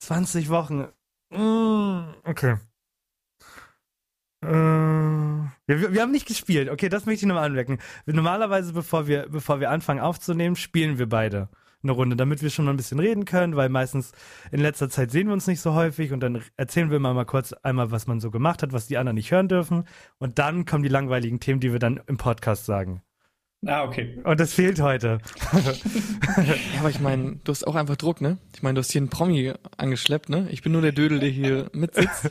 20 Wochen. Mm, okay. Äh, wir, wir haben nicht gespielt. Okay, das möchte ich nochmal anmerken. Normalerweise, bevor wir, bevor wir anfangen aufzunehmen, spielen wir beide eine Runde, damit wir schon mal ein bisschen reden können, weil meistens in letzter Zeit sehen wir uns nicht so häufig und dann erzählen wir mal, mal kurz einmal, was man so gemacht hat, was die anderen nicht hören dürfen. Und dann kommen die langweiligen Themen, die wir dann im Podcast sagen. Ah, okay. Und das fehlt heute. Ja, aber ich meine, du hast auch einfach Druck, ne? Ich meine, du hast hier einen Promi angeschleppt, ne? Ich bin nur der Dödel, der hier mitsitzt.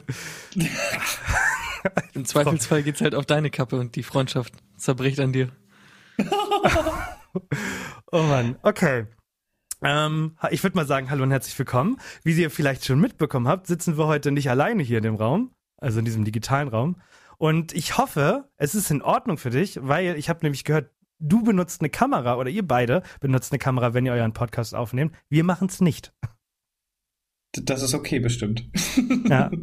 Im Zweifelsfall geht's halt auf deine Kappe und die Freundschaft zerbricht an dir. Oh Mann, okay. Ähm, ich würde mal sagen, hallo und herzlich willkommen. Wie ihr vielleicht schon mitbekommen habt, sitzen wir heute nicht alleine hier in dem Raum, also in diesem digitalen Raum. Und ich hoffe, es ist in Ordnung für dich, weil ich habe nämlich gehört, du benutzt eine Kamera oder ihr beide benutzt eine Kamera, wenn ihr euren Podcast aufnehmt. Wir machen es nicht. Das ist okay, bestimmt. Ja.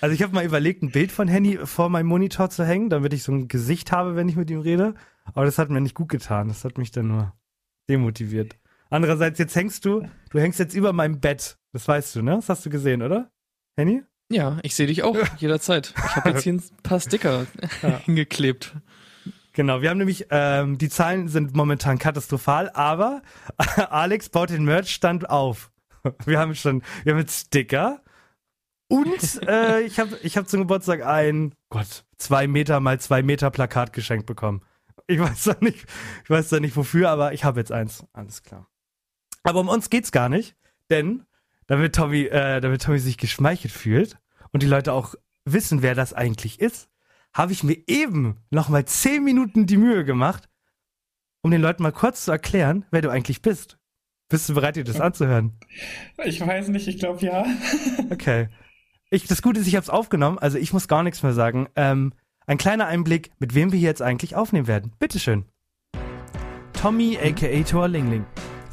Also ich habe mal überlegt, ein Bild von Henny vor meinem Monitor zu hängen, damit ich so ein Gesicht habe, wenn ich mit ihm rede. Aber das hat mir nicht gut getan. Das hat mich dann nur demotiviert. Andererseits, jetzt hängst du, du hängst jetzt über meinem Bett. Das weißt du, ne? Das hast du gesehen, oder? Henny? Ja, ich sehe dich auch jederzeit. Ich habe jetzt hier ein paar Sticker Ja. hingeklebt. Genau, wir haben nämlich, ähm, die Zahlen sind momentan katastrophal, aber Alex baut den Merchstand auf. Wir haben schon, wir haben jetzt Sticker und äh, ich habe ich hab zum Geburtstag ein, Gott, zwei Meter mal zwei Meter Plakat geschenkt bekommen. Ich weiß da nicht, ich weiß da nicht wofür, aber ich habe jetzt eins. Alles klar. Aber um uns geht's gar nicht, denn damit Tommy, äh, damit Tommy sich geschmeichelt fühlt und die Leute auch wissen, wer das eigentlich ist, habe ich mir eben noch mal zehn Minuten die Mühe gemacht, um den Leuten mal kurz zu erklären, wer du eigentlich bist. Bist du bereit, dir das anzuhören? Ich weiß nicht, ich glaube ja. Okay. Ich, das Gute ist, ich habe es aufgenommen, also ich muss gar nichts mehr sagen. Ähm, ein kleiner Einblick, mit wem wir hier jetzt eigentlich aufnehmen werden. Bitteschön. Tommy aka Thor Lingling.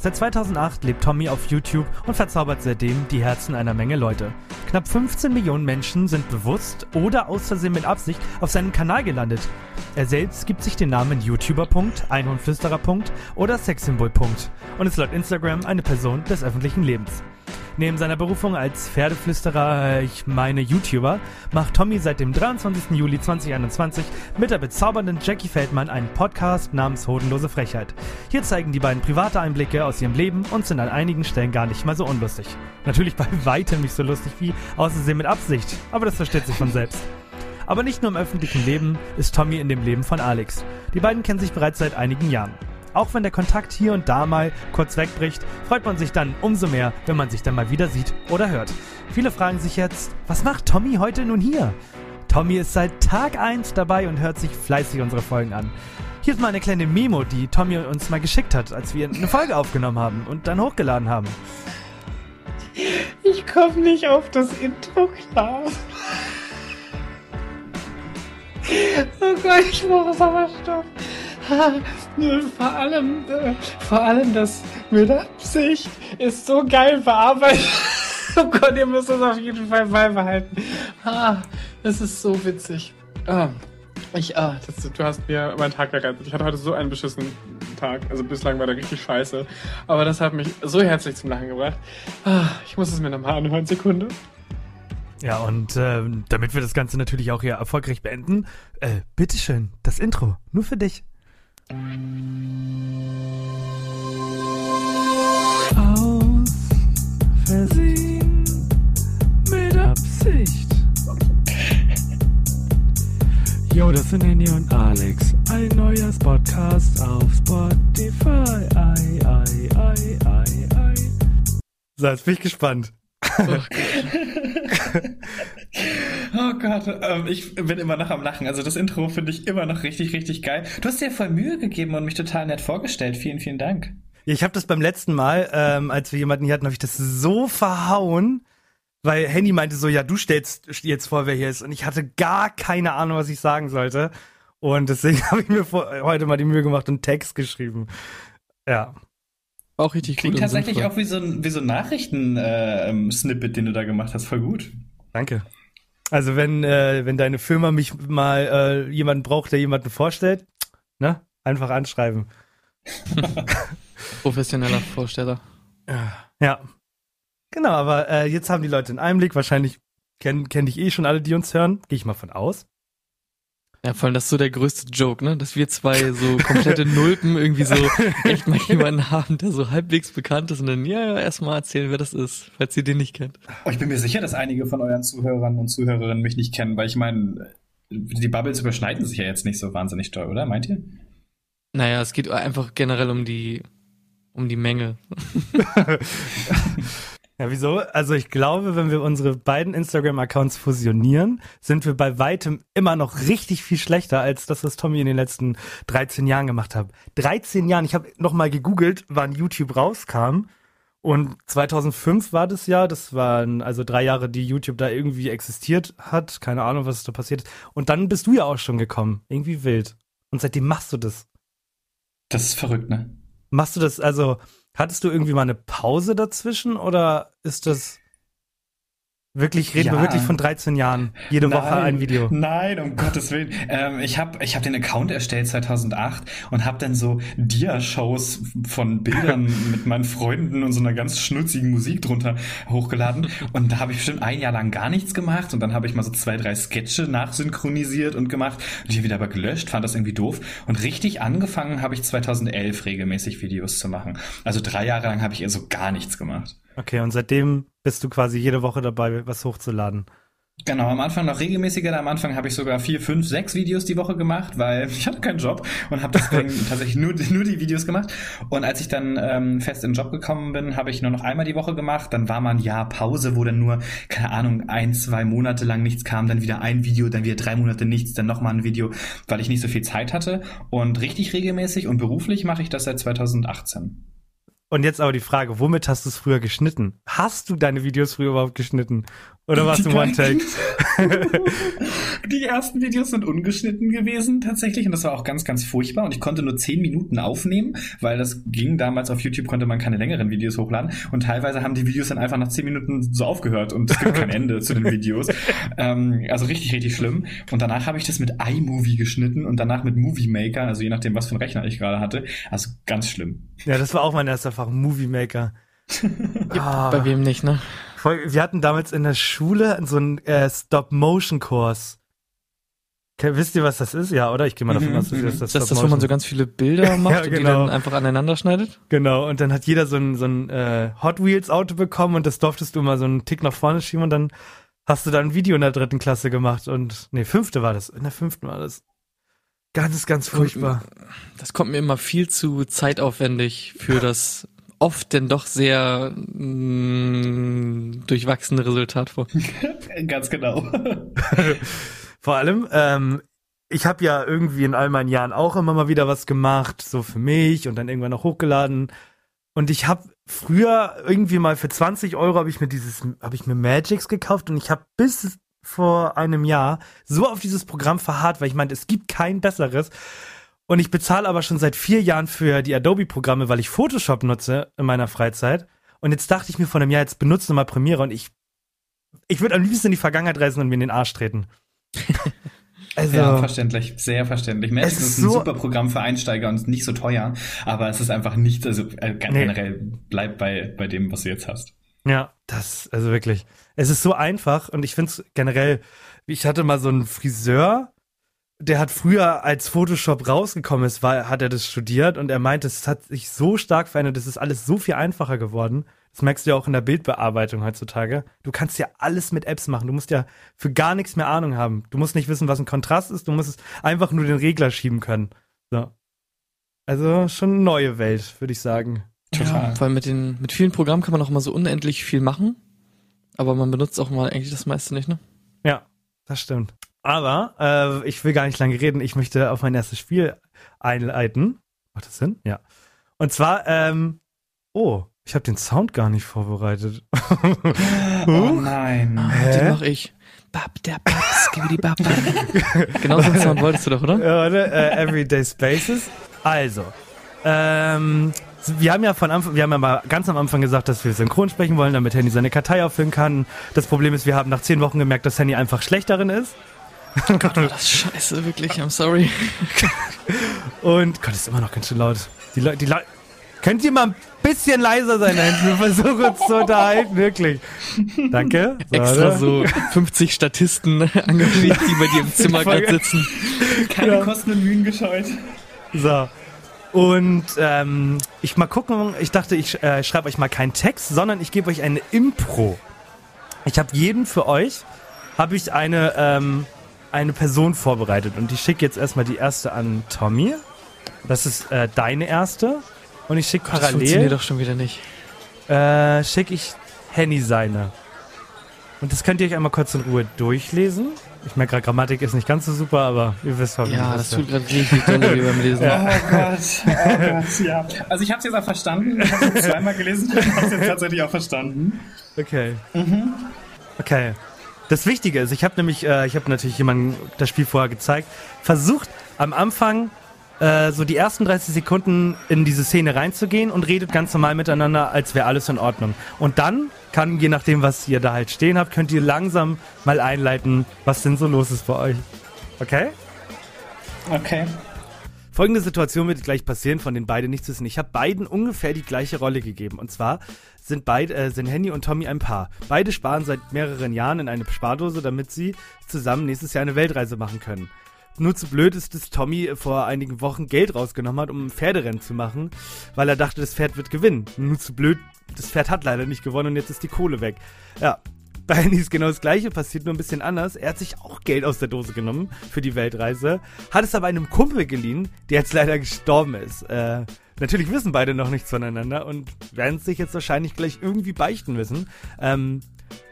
Seit 2008 lebt Tommy auf YouTube und verzaubert seitdem die Herzen einer Menge Leute. Knapp 15 Millionen Menschen sind bewusst oder aus Versehen mit Absicht auf seinem Kanal gelandet. Er selbst gibt sich den Namen YouTuber. Einhornflüsterer. oder Sexsymbol. und ist laut Instagram eine Person des öffentlichen Lebens. Neben seiner Berufung als Pferdeflüsterer, äh, ich meine YouTuber, macht Tommy seit dem 23. Juli 2021 mit der bezaubernden Jackie Feldmann einen Podcast namens Hodenlose Frechheit. Hier zeigen die beiden private Einblicke aus ihrem Leben und sind an einigen Stellen gar nicht mal so unlustig. Natürlich bei weitem nicht so lustig wie Außersehen mit Absicht, aber das versteht sich von selbst. Aber nicht nur im öffentlichen Leben ist Tommy in dem Leben von Alex. Die beiden kennen sich bereits seit einigen Jahren. Auch wenn der Kontakt hier und da mal kurz wegbricht, freut man sich dann umso mehr, wenn man sich dann mal wieder sieht oder hört. Viele fragen sich jetzt, was macht Tommy heute nun hier? Tommy ist seit Tag 1 dabei und hört sich fleißig unsere Folgen an. Hier ist mal eine kleine Memo, die Tommy uns mal geschickt hat, als wir eine Folge aufgenommen haben und dann hochgeladen haben. Ich komme nicht auf das Intro klar. Oh Gott, ich brauche Sauerstoff. Vor allem, äh, vor allem das mit Absicht ist so geil bearbeitet. Oh Gott, ihr müsst das auf jeden Fall beibehalten. Ah, das ist so witzig. Ah, ich, ah, das, du hast mir meinen Tag gerettet. Ich hatte heute so einen beschissenen Tag. Also bislang war der richtig scheiße. Aber das hat mich so herzlich zum Lachen gebracht. Ah, ich muss es mir nochmal anhören. Sekunde. Ja, und ähm, damit wir das Ganze natürlich auch hier erfolgreich beenden, äh, bitteschön, das Intro, nur für dich. Aus Versehen mit Absicht. Yo, das sind Henny und Alex. Ein neuer Podcast auf Spotify. Ei, ei, ei, ei, ei. So, jetzt bin ich gespannt. Oh Gott, ähm, ich bin immer noch am Lachen. Also das Intro finde ich immer noch richtig, richtig geil. Du hast dir voll Mühe gegeben und mich total nett vorgestellt. Vielen, vielen Dank. Ich habe das beim letzten Mal, ähm, als wir jemanden hier hatten, habe ich das so verhauen, weil Henny meinte so, ja, du stellst jetzt vor, wer hier ist. Und ich hatte gar keine Ahnung, was ich sagen sollte. Und deswegen habe ich mir vor, heute mal die Mühe gemacht und Text geschrieben. Ja. Auch richtig Klingt tatsächlich sinnvoll. auch wie so ein, wie so ein Nachrichten-Snippet, den du da gemacht hast. Voll gut. Danke. Also wenn, äh, wenn deine Firma mich mal äh, jemanden braucht, der jemanden vorstellt, ne? Einfach anschreiben. Professioneller Vorsteller. Ja. Genau, aber äh, jetzt haben die Leute einen Einblick. Wahrscheinlich kennen kenn dich eh schon alle, die uns hören. Gehe ich mal von aus. Ja, vor allem das ist so der größte Joke, ne? Dass wir zwei so komplette Nulpen irgendwie so echt mal jemanden haben, der so halbwegs bekannt ist und dann, ja, ja, erstmal erzählen, wer das ist, falls ihr den nicht kennt. Oh, ich bin mir sicher, dass einige von euren Zuhörern und Zuhörerinnen mich nicht kennen, weil ich meine, die Bubbles überschneiden sich ja jetzt nicht so wahnsinnig doll, oder? Meint ihr? Naja, es geht einfach generell um die, um die Menge. Ja, wieso? Also ich glaube, wenn wir unsere beiden Instagram-Accounts fusionieren, sind wir bei weitem immer noch richtig viel schlechter als das, was Tommy in den letzten 13 Jahren gemacht hat. 13 Jahren, ich habe noch mal gegoogelt, wann YouTube rauskam. Und 2005 war das Jahr, das waren also drei Jahre, die YouTube da irgendwie existiert hat. Keine Ahnung, was da passiert ist. Und dann bist du ja auch schon gekommen. Irgendwie wild. Und seitdem machst du das. Das ist verrückt, ne? Machst du das, also hattest du irgendwie mal eine Pause dazwischen oder ist das wirklich, reden wir Ja. wirklich von 13 Jahren? Jede Woche ein Video. Nein, um Gottes Willen. Ähm, ich habe ich hab den Account erstellt 2008 und habe dann so Dia-Shows von Bildern mit meinen Freunden und so einer ganz schnulzigen Musik drunter hochgeladen. Und da habe ich bestimmt ein Jahr lang gar nichts gemacht. Und dann habe ich mal so zwei, drei Sketche nachsynchronisiert und gemacht. Und die wieder aber gelöscht, fand das irgendwie doof. Und richtig angefangen habe ich 2011 regelmäßig Videos zu machen. Also drei Jahre lang habe ich eher so gar nichts gemacht. Okay, und seitdem bist du quasi jede Woche dabei, was hochzuladen. Genau, am Anfang noch regelmäßiger. Am Anfang habe ich sogar vier, fünf, sechs Videos die Woche gemacht, weil ich hatte keinen Job und habe deswegen tatsächlich nur, nur die Videos gemacht. Und als ich dann ähm, fest in den Job gekommen bin, habe ich nur noch einmal die Woche gemacht. Dann war mal ein Jahr Pause, wo dann nur, keine Ahnung, ein, zwei Monate lang nichts kam, dann wieder ein Video, dann wieder drei Monate nichts, dann nochmal ein Video, weil ich nicht so viel Zeit hatte. Und richtig regelmäßig und beruflich mache ich das seit 2018. Und jetzt aber die Frage, womit hast du es früher geschnitten? Hast du deine Videos früher überhaupt geschnitten? Oder warst du Die One-Take? Die ersten Videos sind ungeschnitten gewesen tatsächlich und das war auch ganz, ganz furchtbar und ich konnte nur zehn Minuten aufnehmen, weil das ging damals auf YouTube, konnte man keine längeren Videos hochladen und teilweise haben die Videos dann einfach nach zehn Minuten so aufgehört und es gibt kein Ende zu den Videos. Ähm, also richtig, richtig schlimm. Und danach habe ich das mit iMovie geschnitten und danach mit Movie Maker, also je nachdem, was für einen Rechner ich gerade hatte. Also ganz schlimm. Ja, das war auch mein erster Fach, Movie Maker. Ah. Bei wem nicht, ne? Voll, wir hatten damals in der Schule so einen äh, Stop-Motion-Kurs. Okay, wisst ihr, was das ist? Ja, oder? Ich gehe mal davon Mhm, aus, dass mhm. das Ist das das, wo man so ganz viele Bilder macht Ja, und die genau. dann einfach aneinander schneidet? Genau, und dann hat jeder so ein, so ein äh, Hot Wheels Auto bekommen und das durftest du mal so einen Tick nach vorne schieben und dann hast du da ein Video in der dritten Klasse gemacht und nee, fünfte war das. In der fünften war das. Ganz, ganz furchtbar. Das kommt mir immer viel zu zeitaufwendig für das oft denn doch sehr mh, durchwachsene Resultat vor. ganz genau. Vor allem, ähm, ich habe ja irgendwie in all meinen Jahren auch immer mal wieder was gemacht, so für mich und dann irgendwann noch hochgeladen. Und ich habe früher irgendwie mal für 20 Euro habe ich mir dieses, habe ich mir Magix gekauft und ich habe bis vor einem Jahr so auf dieses Programm verharrt, weil ich meinte, es gibt kein besseres. Und ich bezahle aber schon seit vier Jahren für die Adobe-Programme, weil ich Photoshop nutze in meiner Freizeit. Und jetzt dachte ich mir vor einem Jahr, jetzt benutze mal Premiere und ich, ich würde am liebsten in die Vergangenheit reisen und mir in den Arsch treten. Also, Ja, verständlich, sehr verständlich. Magic Es ist, ist ein so- super Programm für Einsteiger und nicht so teuer, aber es ist einfach nicht, also äh, generell bleib bei, bei dem, was du jetzt hast. Ja, das, also wirklich. Es ist so einfach und ich finde es generell, ich hatte mal so einen Friseur, der hat früher, als Photoshop rausgekommen ist, war, hat er das studiert und er meinte, es hat sich so stark verändert, es ist alles so viel einfacher geworden. Das merkst du ja auch in der Bildbearbeitung heutzutage. Du kannst ja alles mit Apps machen. Du musst ja für gar nichts mehr Ahnung haben. Du musst nicht wissen, was ein Kontrast ist. Du musst es einfach nur den Regler schieben können. So. Also schon eine neue Welt, würde ich sagen. Total. Ja, weil mit den, mit vielen Programmen kann man auch mal so unendlich viel machen. Aber man benutzt auch mal eigentlich das meiste nicht, ne? Ja, das stimmt. Aber äh, ich will gar nicht lange reden. Ich möchte auf mein erstes Spiel einleiten. Macht das Sinn? Ja. Und zwar, ähm, oh, ich habe den Sound gar nicht vorbereitet. Oh nein. Ah, Hä? Den mach ich. Bab, der Bab, skibidi bab, bab. Genau so einen Sound wolltest du doch, oder? Ja, warte, äh, Everyday Spaces. Also, ähm, wir haben ja von Anfang, wir haben ja mal ganz am Anfang gesagt, dass wir synchron sprechen wollen, damit Henny seine Kartei auffüllen kann. Das Problem ist, wir haben nach zehn Wochen gemerkt, dass Henny einfach schlecht darin ist. Gott, war das scheiße, wirklich, I'm sorry. Und Gott, ist immer noch ganz schön laut. Die Leute, die Leute. Könnt ihr mal ein bisschen leiser sein, Henry? Wir versuchen uns zu unterhalten, wirklich. Danke. So, Extra warte. so 50 Statisten engagiert, die bei dir im Zimmer gerade sitzen. Keine Ja. Kosten und Mühen gescheut. So. Und ähm, ich mal gucken, ich dachte, ich äh, schreibe euch mal keinen Text, sondern ich gebe euch eine Impro. Ich habe jeden für euch, habe ich eine, ähm, eine Person vorbereitet. Und ich schicke jetzt erstmal die erste an Tommy. Das ist äh, deine erste. Und ich schicke Das funktioniert parallel, doch schon wieder nicht. äh, schicke ich Henny seine. Und das könnt ihr euch einmal kurz in Ruhe durchlesen. Ich merke gerade, Grammatik ist nicht ganz so super, aber ihr wisst hoffentlich. Ja, was das tut gerade richtig doll weh beim Lesen. Oh Gott, oh Gott, ja. Also ich habe es jetzt auch verstanden. Ich habe es zweimal gelesen und habe es jetzt tatsächlich auch verstanden. Okay. Okay. Das Wichtige ist, ich habe nämlich, äh, ich habe natürlich jemandem das Spiel vorher gezeigt, versucht am Anfang äh, so die ersten 30 Sekunden in diese Szene reinzugehen und redet ganz normal miteinander, als wäre alles in Ordnung. Und dann kann, je nachdem, was ihr da halt stehen habt, könnt ihr langsam mal einleiten, was denn so los ist bei euch. Okay? Okay. Folgende Situation wird gleich passieren, von den beiden nichts wissen. Ich habe beiden ungefähr die gleiche Rolle gegeben. Und zwar sind beide, äh, sind Henny und Tommy ein Paar. Beide sparen seit mehreren Jahren in eine Spardose, damit sie zusammen nächstes Jahr eine Weltreise machen können. Nur zu blöd ist, dass Tommy vor einigen Wochen Geld rausgenommen hat, um ein Pferderennen zu machen, weil er dachte, das Pferd wird gewinnen. Nur zu blöd, das Pferd hat leider nicht gewonnen und jetzt ist die Kohle weg. Ja, bei Henny ist genau das gleiche passiert, nur ein bisschen anders. Er hat sich auch Geld aus der Dose genommen für die Weltreise, hat es aber einem Kumpel geliehen, der jetzt leider gestorben ist. Äh, natürlich wissen beide noch nichts voneinander und werden sich jetzt wahrscheinlich gleich irgendwie beichten müssen. Ähm,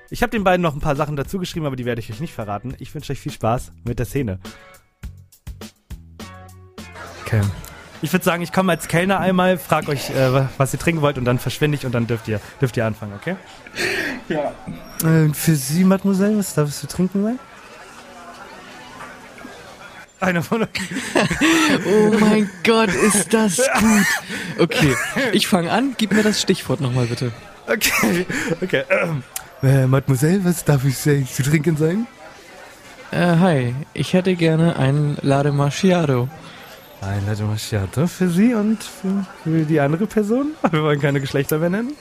ich habe den beiden noch ein paar Sachen dazu geschrieben, aber die werde ich euch nicht verraten. Ich wünsche euch viel Spaß mit der Szene. Okay. Ich würde sagen, ich komme als Kellner einmal, frag euch, äh, was ihr trinken wollt und dann verschwinde ich und dann dürft ihr, dürft ihr anfangen, okay? Ja. Äh, für Sie, Mademoiselle, was darf es zu trinken sein? Einer von euch. Oh mein Gott, ist das gut. Okay, ich fange an. Gib mir das Stichwort nochmal bitte. Okay, okay. Ähm, äh, Mademoiselle, was darf ich äh, zu trinken sein? Äh, hi, ich hätte gerne ein Lade Macchiato. Ein Latte Macchiato für Sie und für, für die andere Person? Wir wollen keine Geschlechter mehr nennen.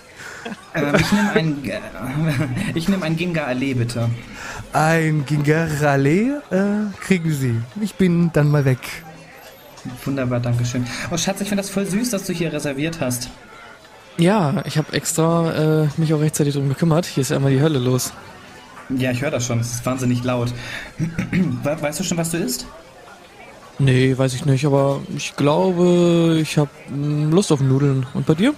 Ähm, ich nehme ein, äh, ich nehme ein Ginga Ale, bitte. Ein Gingerale äh, kriegen Sie. Ich bin dann mal weg. Wunderbar, danke schön. Oh Schatz, ich finde das voll süß, dass du hier reserviert hast. Ja, ich habe extra äh, mich auch rechtzeitig drum gekümmert. Hier ist ja einmal die Hölle los. Ja, ich höre das schon. Es ist wahnsinnig laut. We- Weißt du schon, was du isst? Nee, weiß ich nicht, aber ich glaube, ich habe Lust auf Nudeln. Und bei dir?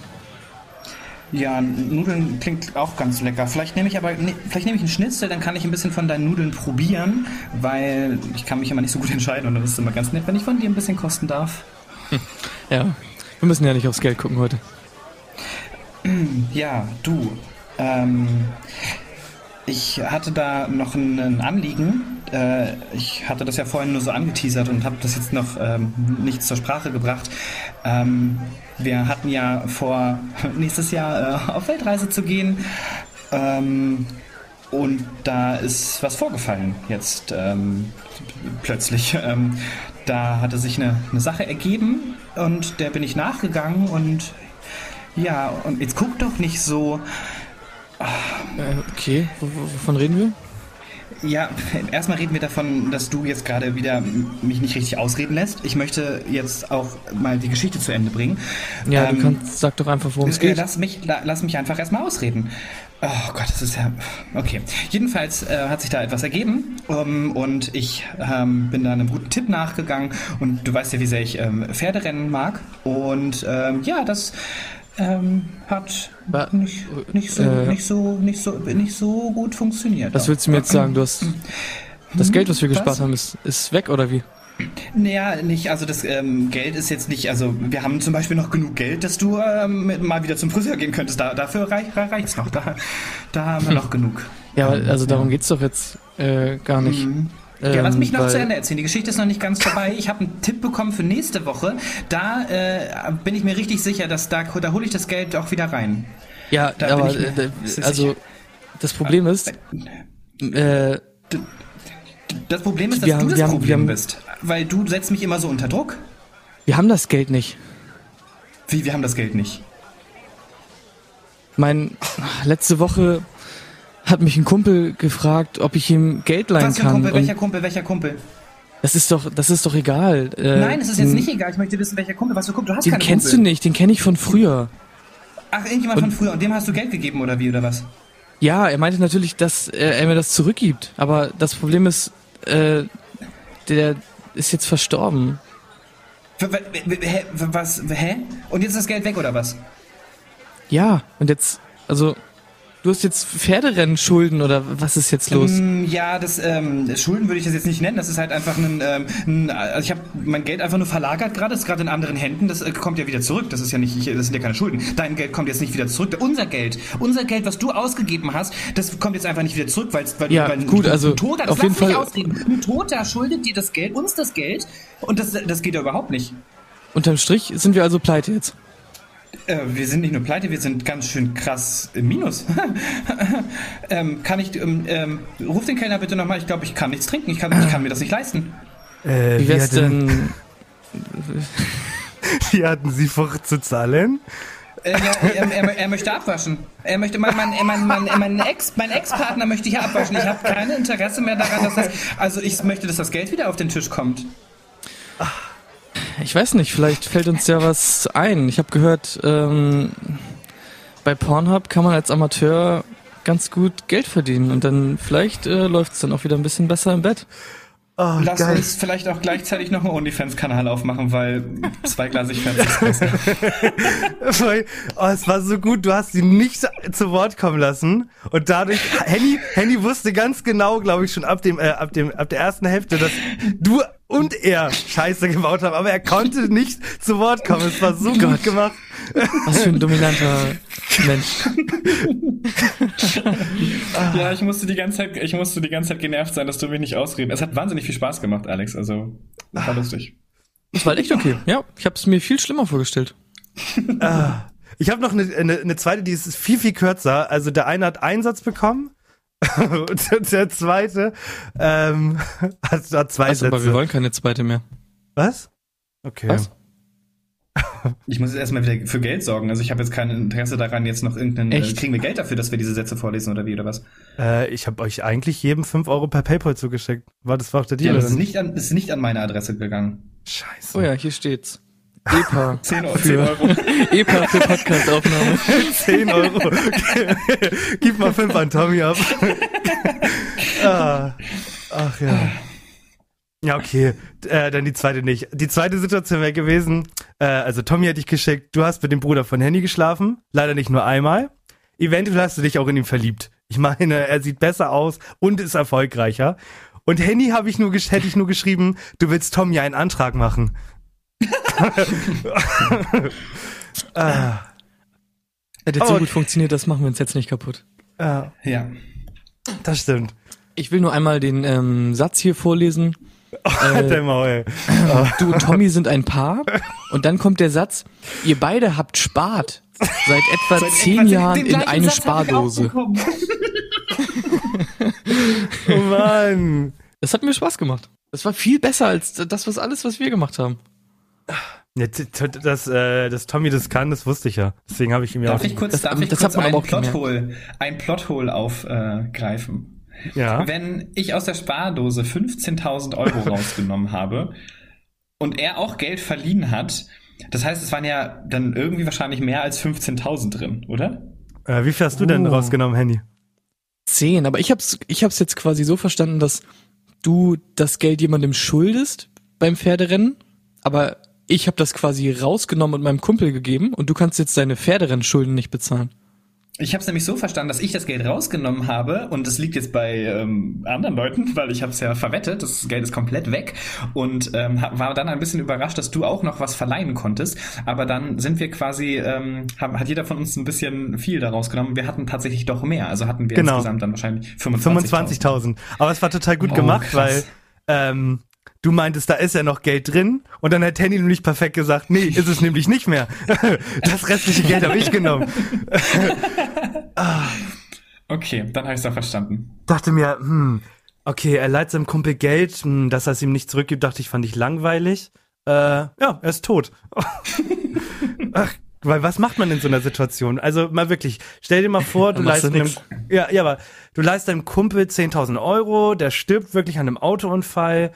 Ja, Nudeln klingt auch ganz lecker. Vielleicht nehme ich aber, ne, vielleicht nehme ich einen Schnitzel, dann kann ich ein bisschen von deinen Nudeln probieren, weil ich kann mich immer nicht so gut entscheiden und dann ist es immer ganz nett, wenn ich von dir ein bisschen kosten darf. Ja, wir müssen ja nicht aufs Geld gucken heute. Ja, du. Ähm, ich hatte da noch ein, Anliegen. Äh, ich hatte das ja vorhin nur so angeteasert und habe das jetzt noch ähm, nicht zur Sprache gebracht. Ähm, wir hatten ja vor, nächstes Jahr äh, auf Weltreise zu gehen. Ähm, und da ist was vorgefallen jetzt plötzlich. Da hatte sich eine, eine Sache ergeben und der bin ich nachgegangen und ja, und jetzt guck doch nicht so. Äh, okay, wovon reden wir? Ja, erstmal reden wir davon, dass du jetzt gerade wieder mich nicht richtig ausreden lässt. Ich möchte jetzt auch mal die Geschichte zu Ende bringen. Ja, Ähm, du kannst, sag doch einfach, worum es äh, geht. Lass mich, la, lass mich einfach erstmal ausreden. Oh Gott, das ist ja. Okay. Jedenfalls äh, hat sich da etwas ergeben ähm, und ich ähm, bin da einem guten Tipp nachgegangen und du weißt ja, wie sehr ich ähm, Pferderennen mag. Und ähm, ja, das ähm, hat Wa- nicht, nicht, so, äh, nicht, so, nicht, so, nicht so gut funktioniert. Was willst du mir jetzt sagen? Du hast das Geld, was wir Was? gespart haben, ist, ist weg oder wie? Naja, nicht, also das ähm, Geld ist jetzt nicht, also wir haben zum Beispiel noch genug Geld, dass du ähm, mal wieder zum Friseur gehen könntest. Da, dafür reich, reicht's noch. Da, da haben wir noch genug. Ja, also darum geht's doch jetzt äh, gar nicht. Mhm. Ja, lass Ähm, mich noch weil- zu Ende erzählen. Die Geschichte ist noch nicht ganz vorbei. Ich habe einen Tipp bekommen für nächste Woche. Da äh, bin ich mir richtig sicher, dass da, da hole ich das Geld auch wieder rein. Ja, Da aber mir äh, sicher. also das Problem ist, äh, Das Problem ist, dass Wir du haben- das Problem haben- bist. Weil du setzt mich immer so unter Druck. wir haben das Geld nicht. Wie, wir haben das Geld nicht. Mein letzte Woche hat mich ein Kumpel gefragt, ob ich ihm Geld leihen Was kann. Kumpel? und Welcher Kumpel? Welcher Kumpel? das ist doch, das ist doch egal. Äh, Nein, es ist jetzt nicht egal. Ich möchte wissen, welcher Kumpel. Was für Kumpel? Du hast Den keine kennst Kumpel. du nicht, den kenne ich von früher. Ach, irgendjemand von früher. Und dem hast du Geld gegeben oder wie oder was? Ja, er meinte natürlich, dass äh, er mir das zurückgibt. Aber das Problem ist, äh, der ist jetzt verstorben. Hä? Was? Hä? Und jetzt ist das Geld weg oder was? Ja, und jetzt, also, du hast jetzt Pferderennen-Schulden oder was ist jetzt los? Mm, Ja, das ähm, Schulden würde ich das jetzt nicht nennen. Das ist halt einfach ein, ähm, ein also ich habe mein Geld einfach nur verlagert gerade. Das ist gerade in anderen Händen. Das äh, kommt ja wieder zurück. Das ist ja nicht, ich, das sind ja keine Schulden. Dein Geld kommt jetzt nicht wieder zurück. Unser Geld, unser Geld, was du ausgegeben hast, das kommt jetzt einfach nicht wieder zurück, weil, weil, Ja, weil gut, also, ein Toter, das auf jeden Fall- ausreden. Ein Toter schuldet dir das Geld, uns das Geld, und das, das geht ja überhaupt nicht. Unterm Strich sind wir also pleite jetzt. Äh, wir sind nicht nur pleite, wir sind ganz schön krass im Minus. ähm, kann ich, ähm, ähm, ruf den Kellner bitte nochmal. Ich glaube, ich kann nichts trinken. Ich kann, ich kann mir das nicht leisten. Äh, Wie wär's denn-? Wie hatten Sie vor zu zahlen? Äh, ja, er, er, er möchte abwaschen. Er möchte, mein, mein, mein, mein, mein Ex, mein Ex-Partner möchte hier abwaschen. Ich habe kein Interesse mehr daran, dass das, also ich möchte, dass das Geld wieder auf den Tisch kommt. Ich weiß nicht, vielleicht fällt uns ja was ein. Ich habe gehört, ähm, bei Pornhub kann man als Amateur ganz gut Geld verdienen und dann vielleicht äh, läuft es dann auch wieder ein bisschen besser im Bett. Oh, Lass geil. uns vielleicht auch gleichzeitig noch einen OnlyFans-Kanal aufmachen, weil zweiglasig Fans ist. Oh, es war so gut, du hast sie nicht zu Wort kommen lassen und dadurch Henny, Henny wusste ganz genau, glaube ich, schon ab dem äh, ab dem ab der ersten Hälfte, dass du und er Scheiße gebaut haben, aber er konnte nicht zu Wort kommen. Es war so gut Gott. gemacht. Was für ein dominanter Mensch. Ja, ich musste die ganze Zeit, ich musste die ganze Zeit genervt sein, dass du mich nicht ausreden. Es hat wahnsinnig viel Spaß gemacht, Alex. Also war lustig. Das war echt okay. Ja, ich habe es mir viel schlimmer vorgestellt. Ich habe noch eine, eine, eine zweite, die ist viel viel kürzer. Also der eine hat einen Satz bekommen. und der zweite ähm, hat, hat zwei Also, aber wir Sätze. wollen keine zweite mehr. Was? Okay. Was? Ich muss jetzt erstmal wieder für Geld sorgen. Also ich habe jetzt kein Interesse daran, jetzt noch irgendeinen. Äh, Echt? kriegen wir Geld dafür, dass wir diese Sätze vorlesen oder wie oder was? Äh, ich habe euch eigentlich jedem 5 Euro per PayPal zugeschickt. War das war auch der Deal? Ja, das ist nicht an, ist nicht an meine Adresse gegangen. Scheiße. Oh ja, hier steht's. EPA. 10 Euro. 10 Für, Euro. EPA für Podcastaufnahme. 10 Euro. Gib mal 5 an Tommy ab. ah, ach ja. Ja, okay. Äh, dann die zweite nicht. Die zweite Situation wäre gewesen, äh, also Tommy hat dich geschickt, du hast mit dem Bruder von Henny geschlafen. Leider nicht nur einmal. Eventuell hast du dich auch in ihn verliebt. Ich meine, er sieht besser aus und ist erfolgreicher. Und Henny habe ich nur hätte ich nur geschrieben, du willst Tommy einen Antrag machen. ah, Hat jetzt so Oh. gut funktioniert, das machen wir uns jetzt nicht kaputt. ja, Ja. das stimmt. Ich will nur einmal den ähm, Satz hier vorlesen. Halt dein Maul. Du und Tommy sind ein Paar. Und dann kommt der Satz, ihr beide habt spart. Seit etwa Seit zehn etwa- Jahren in eine Satz Spardose. Oh Mann. Das hat mir Spaß gemacht. Das war viel besser als das, was alles, was wir gemacht haben. Ja, t- dass, äh, dass Tommy das kann, das wusste ich ja. Deswegen habe ich ihm ja Darf auch. ich kurz, Das- darf ich das kurz hat man aber einen auch. Plothole, ein Plothole aufgreifen? Ja. Wenn ich aus der Spardose 15.000 Euro rausgenommen habe und er auch Geld verliehen hat, das heißt, es waren ja dann irgendwie wahrscheinlich mehr als 15.000 drin, oder? Äh, wie viel hast du denn Oh. rausgenommen, Henny? Zehn. Aber ich hab's, ich hab's jetzt quasi so verstanden, dass du das Geld jemandem schuldest beim Pferderennen, aber ich habe das quasi rausgenommen und meinem Kumpel gegeben und du kannst jetzt deine Pferderennschulden nicht bezahlen. Ich habe es nämlich so verstanden, dass ich das Geld rausgenommen habe und es liegt jetzt bei ähm, anderen Leuten, weil ich habe es ja verwettet. Das Geld ist komplett weg und ähm, war dann ein bisschen überrascht, dass du auch noch was verleihen konntest. Aber dann sind wir quasi, ähm, haben, hat jeder von uns ein bisschen viel daraus genommen. Wir hatten tatsächlich doch mehr, also hatten wir Genau. insgesamt dann wahrscheinlich 25.000. 25.000. Aber es war total gut Oh, gemacht, krass. weil ähm, du meintest, da ist ja noch Geld drin und dann hat Henny nämlich perfekt gesagt, nee, ist es nämlich nicht mehr. Das restliche Geld habe ich genommen. Okay, dann habe ich es auch verstanden. Dachte mir, hm, okay, er leiht seinem Kumpel Geld, hm, dass er es ihm nicht zurückgibt, dachte ich, fand ich langweilig. Äh, ja, er ist tot. Ach, weil was macht man in so einer Situation? Also mal wirklich, stell dir mal vor, du leist du einem, ja, ja, aber du leist deinem Kumpel 10.000 Euro, der stirbt wirklich an einem Autounfall.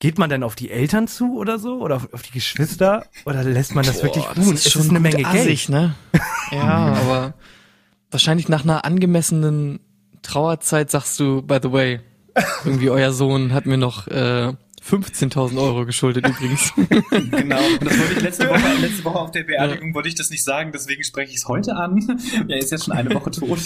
Geht man dann auf die Eltern zu oder so? Oder auf, auf die Geschwister? Oder lässt man das wirklich Boah, ruhen? Das ist Es schon eine Menge assig, Geld. ne? Ja, aber wahrscheinlich nach einer angemessenen Trauerzeit sagst du, by the way, irgendwie euer Sohn hat mir noch äh, 15.000 Euro geschuldet übrigens. Genau, und das wollte ich letzte Woche, letzte Woche auf der Beerdigung wollte ich das nicht sagen, deswegen spreche ich es heute an. Er ist jetzt schon eine Woche tot.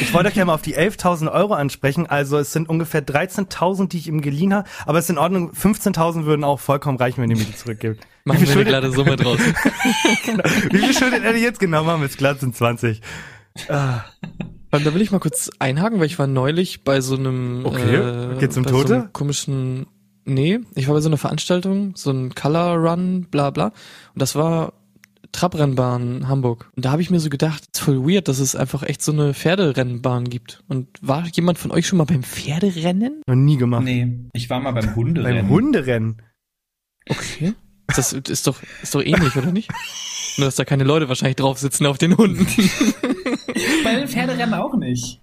Ich wollte euch ja mal auf die 11.000 Euro ansprechen. Also es sind ungefähr 13.000, die ich ihm geliehen habe. Aber es ist in Ordnung. 15.000 würden auch vollkommen reichen, wenn ihr mir die zurückgibt. Machen Wie wir eine glatte Summe draus. wie viel schuldet er dir jetzt genau? Machen wir es glatt, sind 20. Ah, Da will ich mal kurz einhaken, weil ich war neulich bei so einem Okay. äh, Geht's um bei Tote? So einem komischen Nee, ich war bei so einer Veranstaltung, so ein Color Run, bla bla. Und das war Trabrennbahn Hamburg. Und da habe ich mir so gedacht, ist voll weird, dass es einfach echt so eine Pferderennbahn gibt. Und war jemand von euch schon mal beim Pferderennen? noch nie gemacht. Nee, ich war mal beim Hunderennen. Beim Hunderennen. Okay. Das ist doch, ist doch ähnlich, oder nicht? Nur, dass da keine Leute wahrscheinlich drauf sitzen auf den Hunden. Bei den Pferderennen auch nicht.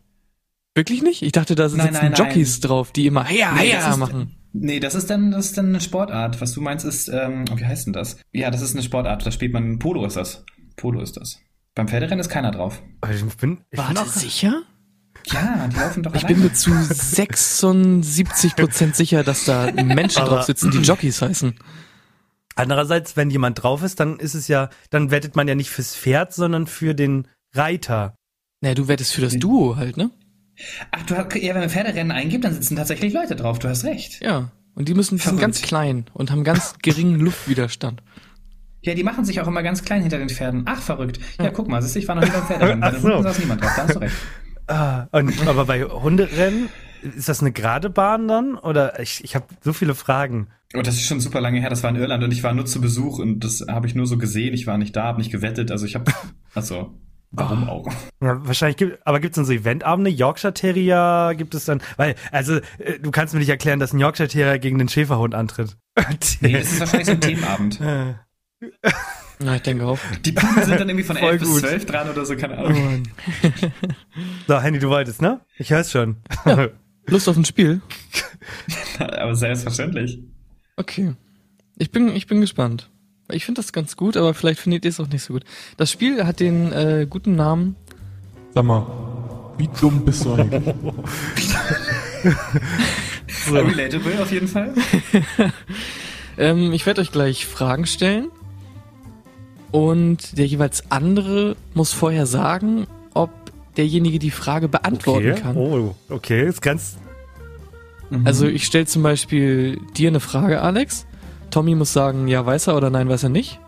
Wirklich nicht? Ich dachte, da sitzen Nein, nein, Jockeys drauf, die immer heya, Nee, ist- machen. Nee, das ist dann, das ist dann eine Sportart. Was du meinst ist, ähm, oh, wie heißt denn das? Ja, das ist eine Sportart. Da spielt man, Polo ist das. Polo ist das. Beim Pferderennen ist keiner drauf. Aber Ich bin, ich bin Warte, auch, sicher? Ja, die laufen doch Ich alleine. bin mir zu 76 Prozent sicher, dass da Menschen Aber- drauf sitzen, die Jockeys heißen. andererseits, wenn jemand drauf ist, dann ist es ja, dann wettet man ja nicht fürs Pferd, sondern für den Reiter. Naja, du wettest für das Duo halt, ne? Ach, du hast, ja, wenn man Pferderennen eingibt, dann sitzen tatsächlich Leute drauf. Du hast recht. Ja. Und die müssen, die sind ganz klein und haben ganz geringen Luftwiderstand. Ja, die machen sich auch immer ganz klein hinter den Pferden. Ach, verrückt. Ja, guck mal, siehst du, ich war noch nie beim Pferderennen. Bei Ach den so. Hunden saß niemand drauf. Da hast du recht. Ah, und, aber bei Hunderennen, ist das eine gerade Bahn dann? Oder ich, ich habe so viele Fragen. Oh, das ist schon super lange her. Das war in Irland und ich war nur zu Besuch und das habe ich nur so gesehen. Ich war nicht da, habe nicht gewettet. Also ich habe, also, warum auch? Ja, wahrscheinlich gibt, aber gibt es dann so Eventabende? Yorkshire Terrier gibt es dann, weil, also, äh, du kannst mir nicht erklären, dass ein Yorkshire Terrier gegen den Schäferhund antritt. Nee, das ist wahrscheinlich so ein Themenabend. Na, ich denke auch. Die Pudel sind dann irgendwie von Voll 11 bis gut. 12 dran oder so, keine oh Ahnung. Mann. so, Handy, du wolltest, ne? Ich hör's schon. Lust auf ein Spiel? Aber selbstverständlich. Okay. Ich bin, ich bin gespannt. Ich finde das ganz gut, aber vielleicht findet ihr es auch nicht so gut. Das Spiel hat den äh, guten Namen Sag mal, wie dumm bist du eigentlich? Relatable auf jeden Fall. Ähm, ich werde euch gleich Fragen stellen und der jeweils andere muss vorher sagen, ob derjenige die Frage beantworten okay. kann. Oh, okay, ist ganz, Also ich stelle zum Beispiel dir eine Frage, Alex. Tommy muss sagen, ja, weiß er oder nein, weiß er nicht.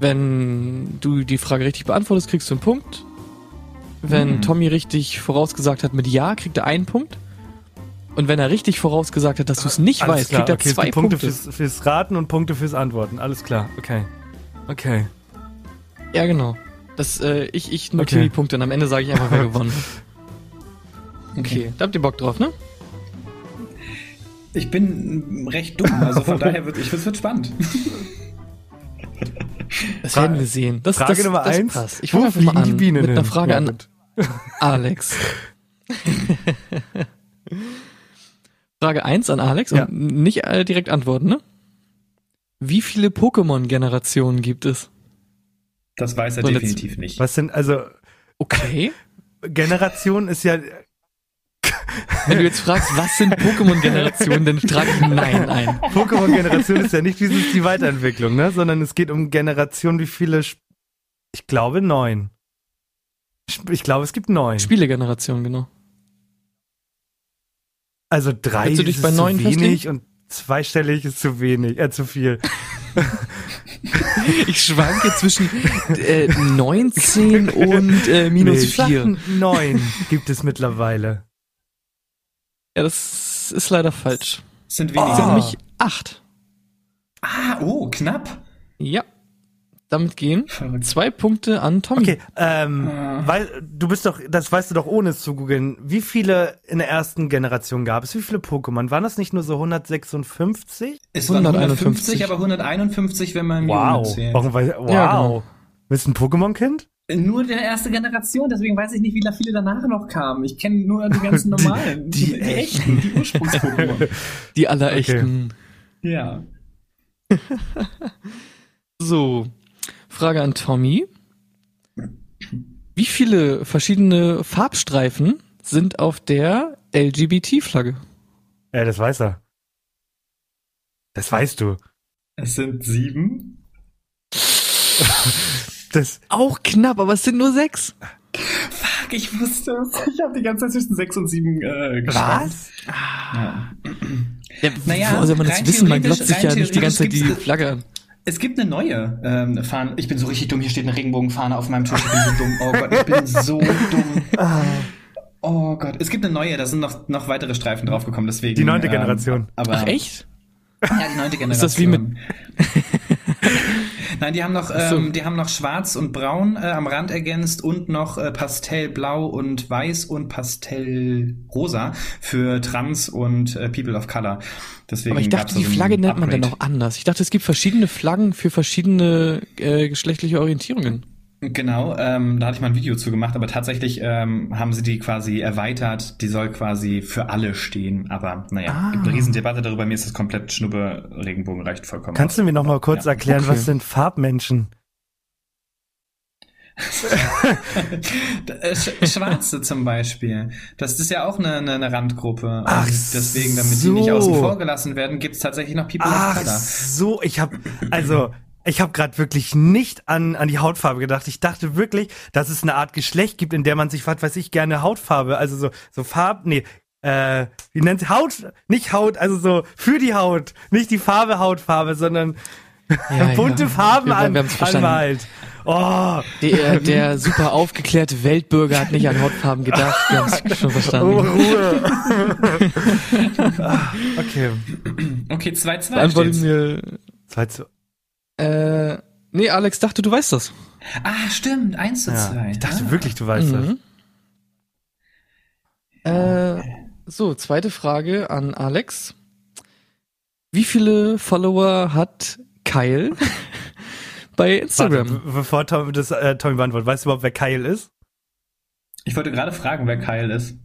Wenn du die Frage richtig beantwortest, kriegst du einen Punkt. Wenn Mhm. Tommy richtig vorausgesagt hat mit Ja, kriegt er einen Punkt. Und wenn er richtig vorausgesagt hat, dass du es nicht alles weißt, klar. kriegt er okay, zwei Punkte Punkte. Fürs, fürs Raten und Punkte fürs Antworten. Alles klar, okay. Okay. Ja, genau. Das, äh, ich, ich notiere Okay. die Punkte und am Ende sage ich einfach, wer gewonnen hat. Okay, da habt ihr Bock drauf, ne? Ich bin recht dumm, also von daher wird ich, es wird spannend. Das werden wir sehen. Das, Frage das, Nummer das eins. Passt. Ich Wo fange einfach mal an die Bienen mit einer? Frage Ja, an. Alex. Frage 1 an Alex Ja. und nicht äh, direkt antworten, ne? Wie viele Pokémon-Generationen gibt es? Das weiß er jetzt- definitiv nicht. Was sind, also, Okay. Generation ist ja, Wenn du jetzt fragst, was sind Pokémon-Generationen, dann trage ich Nein ein. Pokémon-Generation ist ja nicht dieses, die Weiterentwicklung, ne? Sondern es geht um Generation, wie viele, Sp- ich glaube neun. Ich glaube, es gibt neun. Spielegeneration, genau. Also drei ist zu wenig und zweistellig ist zu wenig, äh, zu viel. Ich schwanke zwischen äh, 19 und äh, minus Nee, ich sag 4. Neun gibt es mittlerweile. Ja, das ist leider falsch. Sind Es weniger. sind Ah. nämlich 8. Ah, oh, knapp. Ja. Damit gehen zwei Punkte an Tommy. Okay, ähm, Ah. weil du bist doch, das weißt du doch ohne es zu googeln. Wie viele in der ersten Generation gab es? Wie viele Pokémon? Waren das nicht nur so 156? Es waren 151. 150, aber 151, wenn man Wow. Zählt. Warum wow. Ja, genau. Bist du ein Pokémon-Kind? Nur der erste Generation, deswegen weiß ich nicht, wie viele danach noch kamen. Ich kenne nur die ganzen normalen. Die die echten, die Ursprungs-Pokémon. Die allerechten. ja. So, Frage an Tommy. Wie viele verschiedene Farbstreifen sind auf der LGBT-Flagge? Ja, das weiß er. Das weißt du. Es sind sieben. Das, Auch knapp, aber es sind nur sechs. Fuck, ich wusste es. Ich habe die ganze Zeit zwischen sechs und sieben äh, geschwankt. Ja. Ja, Naja, woher soll man das wissen? Man glotzt sich ja nicht die ganze Zeit die Flagge an. Es gibt eine neue ähm, Fahne. Ich bin so richtig dumm. Hier steht eine Regenbogenfahne auf meinem Tisch. Ich bin so dumm. Oh Gott, ich bin so dumm. Oh Gott, es gibt eine neue. Da sind noch, noch weitere Streifen draufgekommen. Deswegen. Die neunte ähm, Generation. Aber, Ach echt? Ja, die neunte Generation. Ist das wie mit- Nein, die haben noch, so. ähm, die haben noch Schwarz und Braun äh, am Rand ergänzt und noch äh, Pastellblau und Weiß und Pastellrosa für Trans und äh, People of Color. Deswegen Aber ich dachte, da die Flagge nennt man dann auch anders. Ich dachte, es gibt verschiedene Flaggen für verschiedene äh, geschlechtliche Orientierungen. Genau, ähm, da hatte ich mal ein Video zu gemacht, aber tatsächlich ähm, haben sie die quasi erweitert. Die soll quasi für alle stehen. Aber naja, Ah. gibt eine Riesendebatte darüber. Mir ist das komplett Schnuppe. Regenbogen reicht vollkommen. kannst du mir noch mal kurz Ja. erklären, Okay. was sind Farbmenschen? Sch Schwarze zum Beispiel. Das ist ja auch eine, eine, eine Randgruppe. Ach Und deswegen, damit die so. nicht außen vor gelassen werden, gibt's tatsächlich noch People of Ach Color. so, ich habe also ich habe gerade wirklich nicht an an die Hautfarbe gedacht. Ich dachte wirklich, dass es eine Art Geschlecht gibt, in der man sich was weiß ich gerne Hautfarbe, also so so Farb, nee, äh, wie nennt Haut, nicht Haut, also so für die Haut, nicht die Farbe Hautfarbe, sondern Ja, bunte ja. Farben Wir, an, wir anmalt. Oh, Der, der super aufgeklärte Weltbürger hat nicht an Hautfarben gedacht. Wir haben es schon oh verstanden. Ruhe. Ah, okay. Okay, 2-2 Beantworte steht's. mir. Das war jetzt so, Äh, nee, Alex dachte, du weißt das. Ah, stimmt, 1 zu 2. ja, ich dachte ah. wirklich, du weißt das. Mhm. Äh, so, zweite Frage an Alex. Wie viele Follower hat Kyle bei Instagram? Warte, be- bevor Tom, das äh, Tommy beantwortet, weißt du überhaupt, wer Kyle ist? Ich wollte gerade fragen, wer Kyle ist.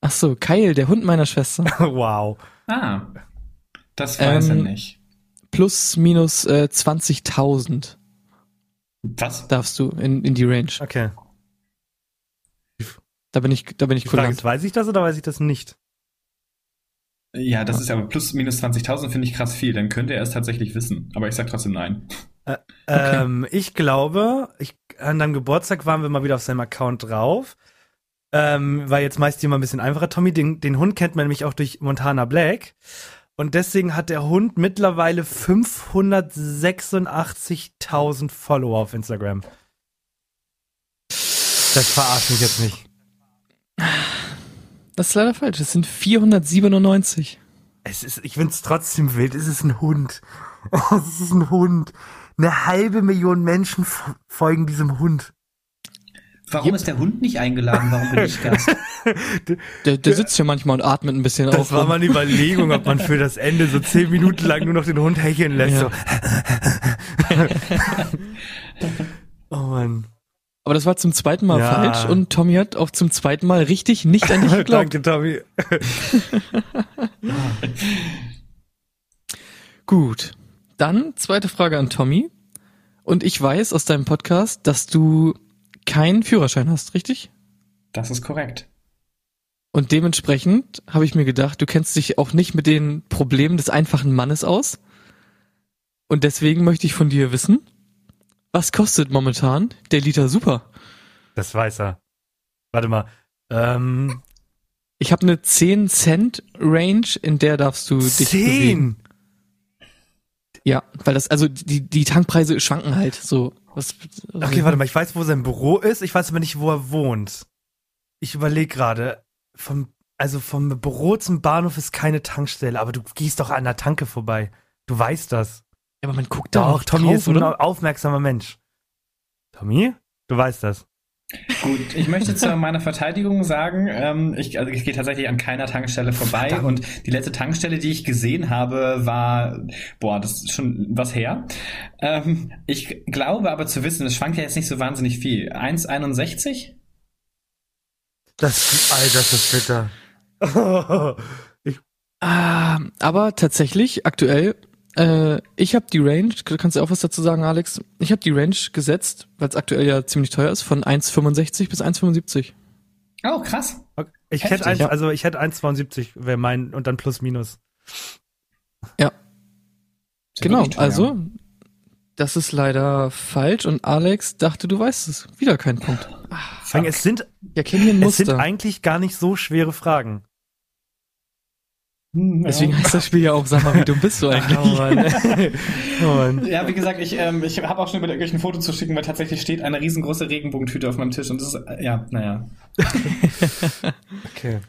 Ach so, Kyle, der Hund meiner Schwester. wow. Ah, das weiß Ähm, er nicht. Plus, minus äh, 20.000 Was? darfst du in, in die Range. Okay. Da bin ich, da bin ich ist, weiß ich das oder weiß ich das nicht? Ja, das ist aber plus minus 20.000 finde ich krass viel. Dann könnte er es tatsächlich wissen. Aber ich sag trotzdem nein. Ähm, ich glaube, ich, an deinem Geburtstag waren wir mal wieder auf seinem Account drauf. Ähm, war jetzt meist immer ein bisschen einfacher. Tommy, den, den Hund kennt man nämlich auch durch Montana Black. Und deswegen hat der Hund mittlerweile 586.000 Follower auf Instagram. Das verarscht mich jetzt nicht. Das ist leider falsch. Es sind 497. Es ist, ich find's trotzdem wild. Es ist ein Hund. Es ist ein Hund. Eine halbe Million Menschen folgen diesem Hund. Warum ist der Hund nicht eingeladen? Warum bin ich Gast? Der, der sitzt hier manchmal und atmet ein bisschen Das auf. war mal eine Überlegung, ob man für das Ende so zehn Minuten lang nur noch den Hund hecheln lässt. Ja. So. oh Mann. Aber das war zum zweiten Mal Ja. falsch und Tommy hat auch zum zweiten Mal richtig nicht an dich geglaubt. Danke, Tommy. Gut. Dann zweite Frage an Tommy. Und ich weiß aus deinem Podcast, dass du keinen Führerschein hast, richtig? Das ist korrekt. Und dementsprechend habe ich mir gedacht, du kennst dich auch nicht mit den Problemen des einfachen Mannes aus. Und deswegen möchte ich von dir wissen, was kostet momentan der Liter Super? Das weiß er. Warte mal. Ähm, Ich habe eine 10 Cent Range, in der darfst du dich bewegen. 10. Ja, weil das, also die, die Tankpreise schwanken halt so. Was, Okay, warte mal, ich weiß, wo sein Büro ist, ich weiß aber nicht, wo er wohnt. Ich überlege gerade, vom, also vom Büro zum Bahnhof ist keine Tankstelle, aber du gehst doch an der Tanke vorbei. Du weißt das. Ja, aber man guckt da Doch, auch Tommy drauf, ist ein oder? aufmerksamer Mensch. Tommy? Du weißt das. Gut, ich möchte zu meiner Verteidigung sagen, ähm, ich, also ich gehe tatsächlich an keiner Tankstelle vorbei und die letzte Tankstelle, die ich gesehen habe, war, boah, das ist schon was her. Ähm, ich glaube aber zu wissen, es schwankt ja jetzt nicht so wahnsinnig viel. 1,61? Das, Alter, das ist bitter. Ah, aber tatsächlich, aktuell, äh, ich habe die Range, du kannst ja auch was dazu sagen, Alex. Ich habe die Range gesetzt, weil es aktuell ja ziemlich teuer ist, von 1,65 bis 1,75. Oh, krass. Okay. Ich Heftig, hätte eins, ja. also ich hätte 1,72 wäre mein und dann plus minus. Ja, ja genau. teuer. Also, das ist leider falsch und Alex dachte, du weißt es. Wieder kein Punkt. Fuck. Es sind Ja, kennen wir ein es sind eigentlich gar nicht so schwere Fragen. Hm, ja. Deswegen heißt das Spiel ja auch, sag mal, wie dumm bist du eigentlich? Oh Mann. oh Mann. Ja, wie gesagt, ich, ähm, ich habe auch schon überlegt, euch ein Foto zu schicken, weil tatsächlich steht eine riesengroße Regenbogentüte auf meinem Tisch und das ist, äh, ja, naja. Okay.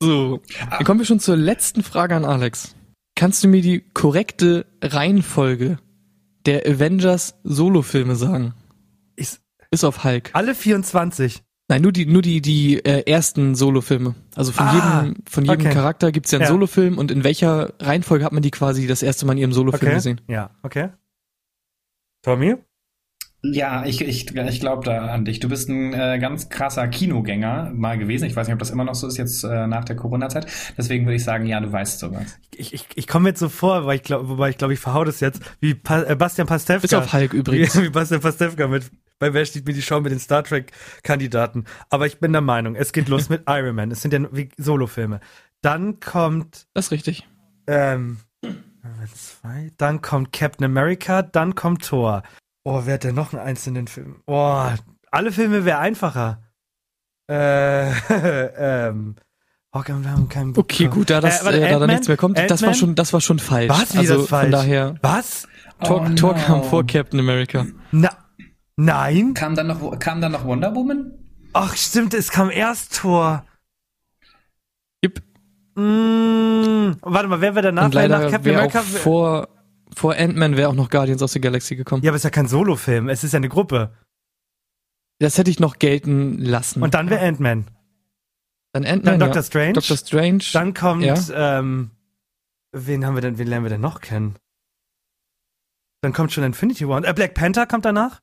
So, dann kommen wir schon zur letzten Frage an Alex. Kannst du mir die korrekte Reihenfolge der Avengers Solofilme sagen? Ich, Bis auf Hulk. alle 24. Nein, nur die, nur die, die äh, ersten Solofilme. Also von Ah, jedem, von jedem okay. Charakter gibt's ja einen Ja. Solofilm und in welcher Reihenfolge hat man die quasi das erste Mal in ihrem Solofilm Okay. gesehen? Ja, okay. Tommy? Ja, ich, ich, ich glaube da an dich. Du bist ein äh, ganz krasser Kinogänger mal gewesen. Ich weiß nicht, ob das immer noch so ist jetzt äh, nach der Corona-Zeit. Deswegen würde ich sagen, ja, du weißt sowas. Ich, ich, ich komme jetzt so vor, weil ich glaube, wobei ich glaube, ich verhau das jetzt, wie pa äh, Bastian Pastewka. Bis auf Hulk übrigens. Wie, wie Bastian Pastewka mit, bei Wer steht mir die Show mit den Star Trek-Kandidaten. Aber ich bin der Meinung, es geht los mit Iron Man. Es sind ja wie Solofilme. Dann kommt, Das ist richtig. ähm, zwei, dann kommt Captain America, dann kommt Thor. Oh, wer hat denn noch einen einzelnen Film? Oh, alle Filme wäre einfacher. Äh, ähm, oh, wir haben keinen Bock Okay, gut, da, das, Äh, äh, da da nichts mehr kommt, das war schon, das war schon falsch. Was? Wie also das falsch? von daher, Was? Tor, Oh, Tor no. kam vor Captain America. Na, nein? Kam dann noch, kam dann noch Wonder Woman? Ach, stimmt, es kam erst Tor. Yep. Mm, warte mal, wer wäre danach? Und leider nach Captain America? vor, vor Ant-Man wäre auch noch Guardians of the Galaxy gekommen. ja, aber es ist ja kein Solofilm, es ist ja eine Gruppe. Das hätte ich noch gelten lassen. Und dann wäre Ant-Man. dann Ant-Man, Dann ja. Doctor Strange. Doctor Strange. Dann kommt, Ja. ähm, wen haben wir denn, wen lernen wir denn noch kennen? Dann kommt schon Infinity War. Äh, Black Panther kommt danach?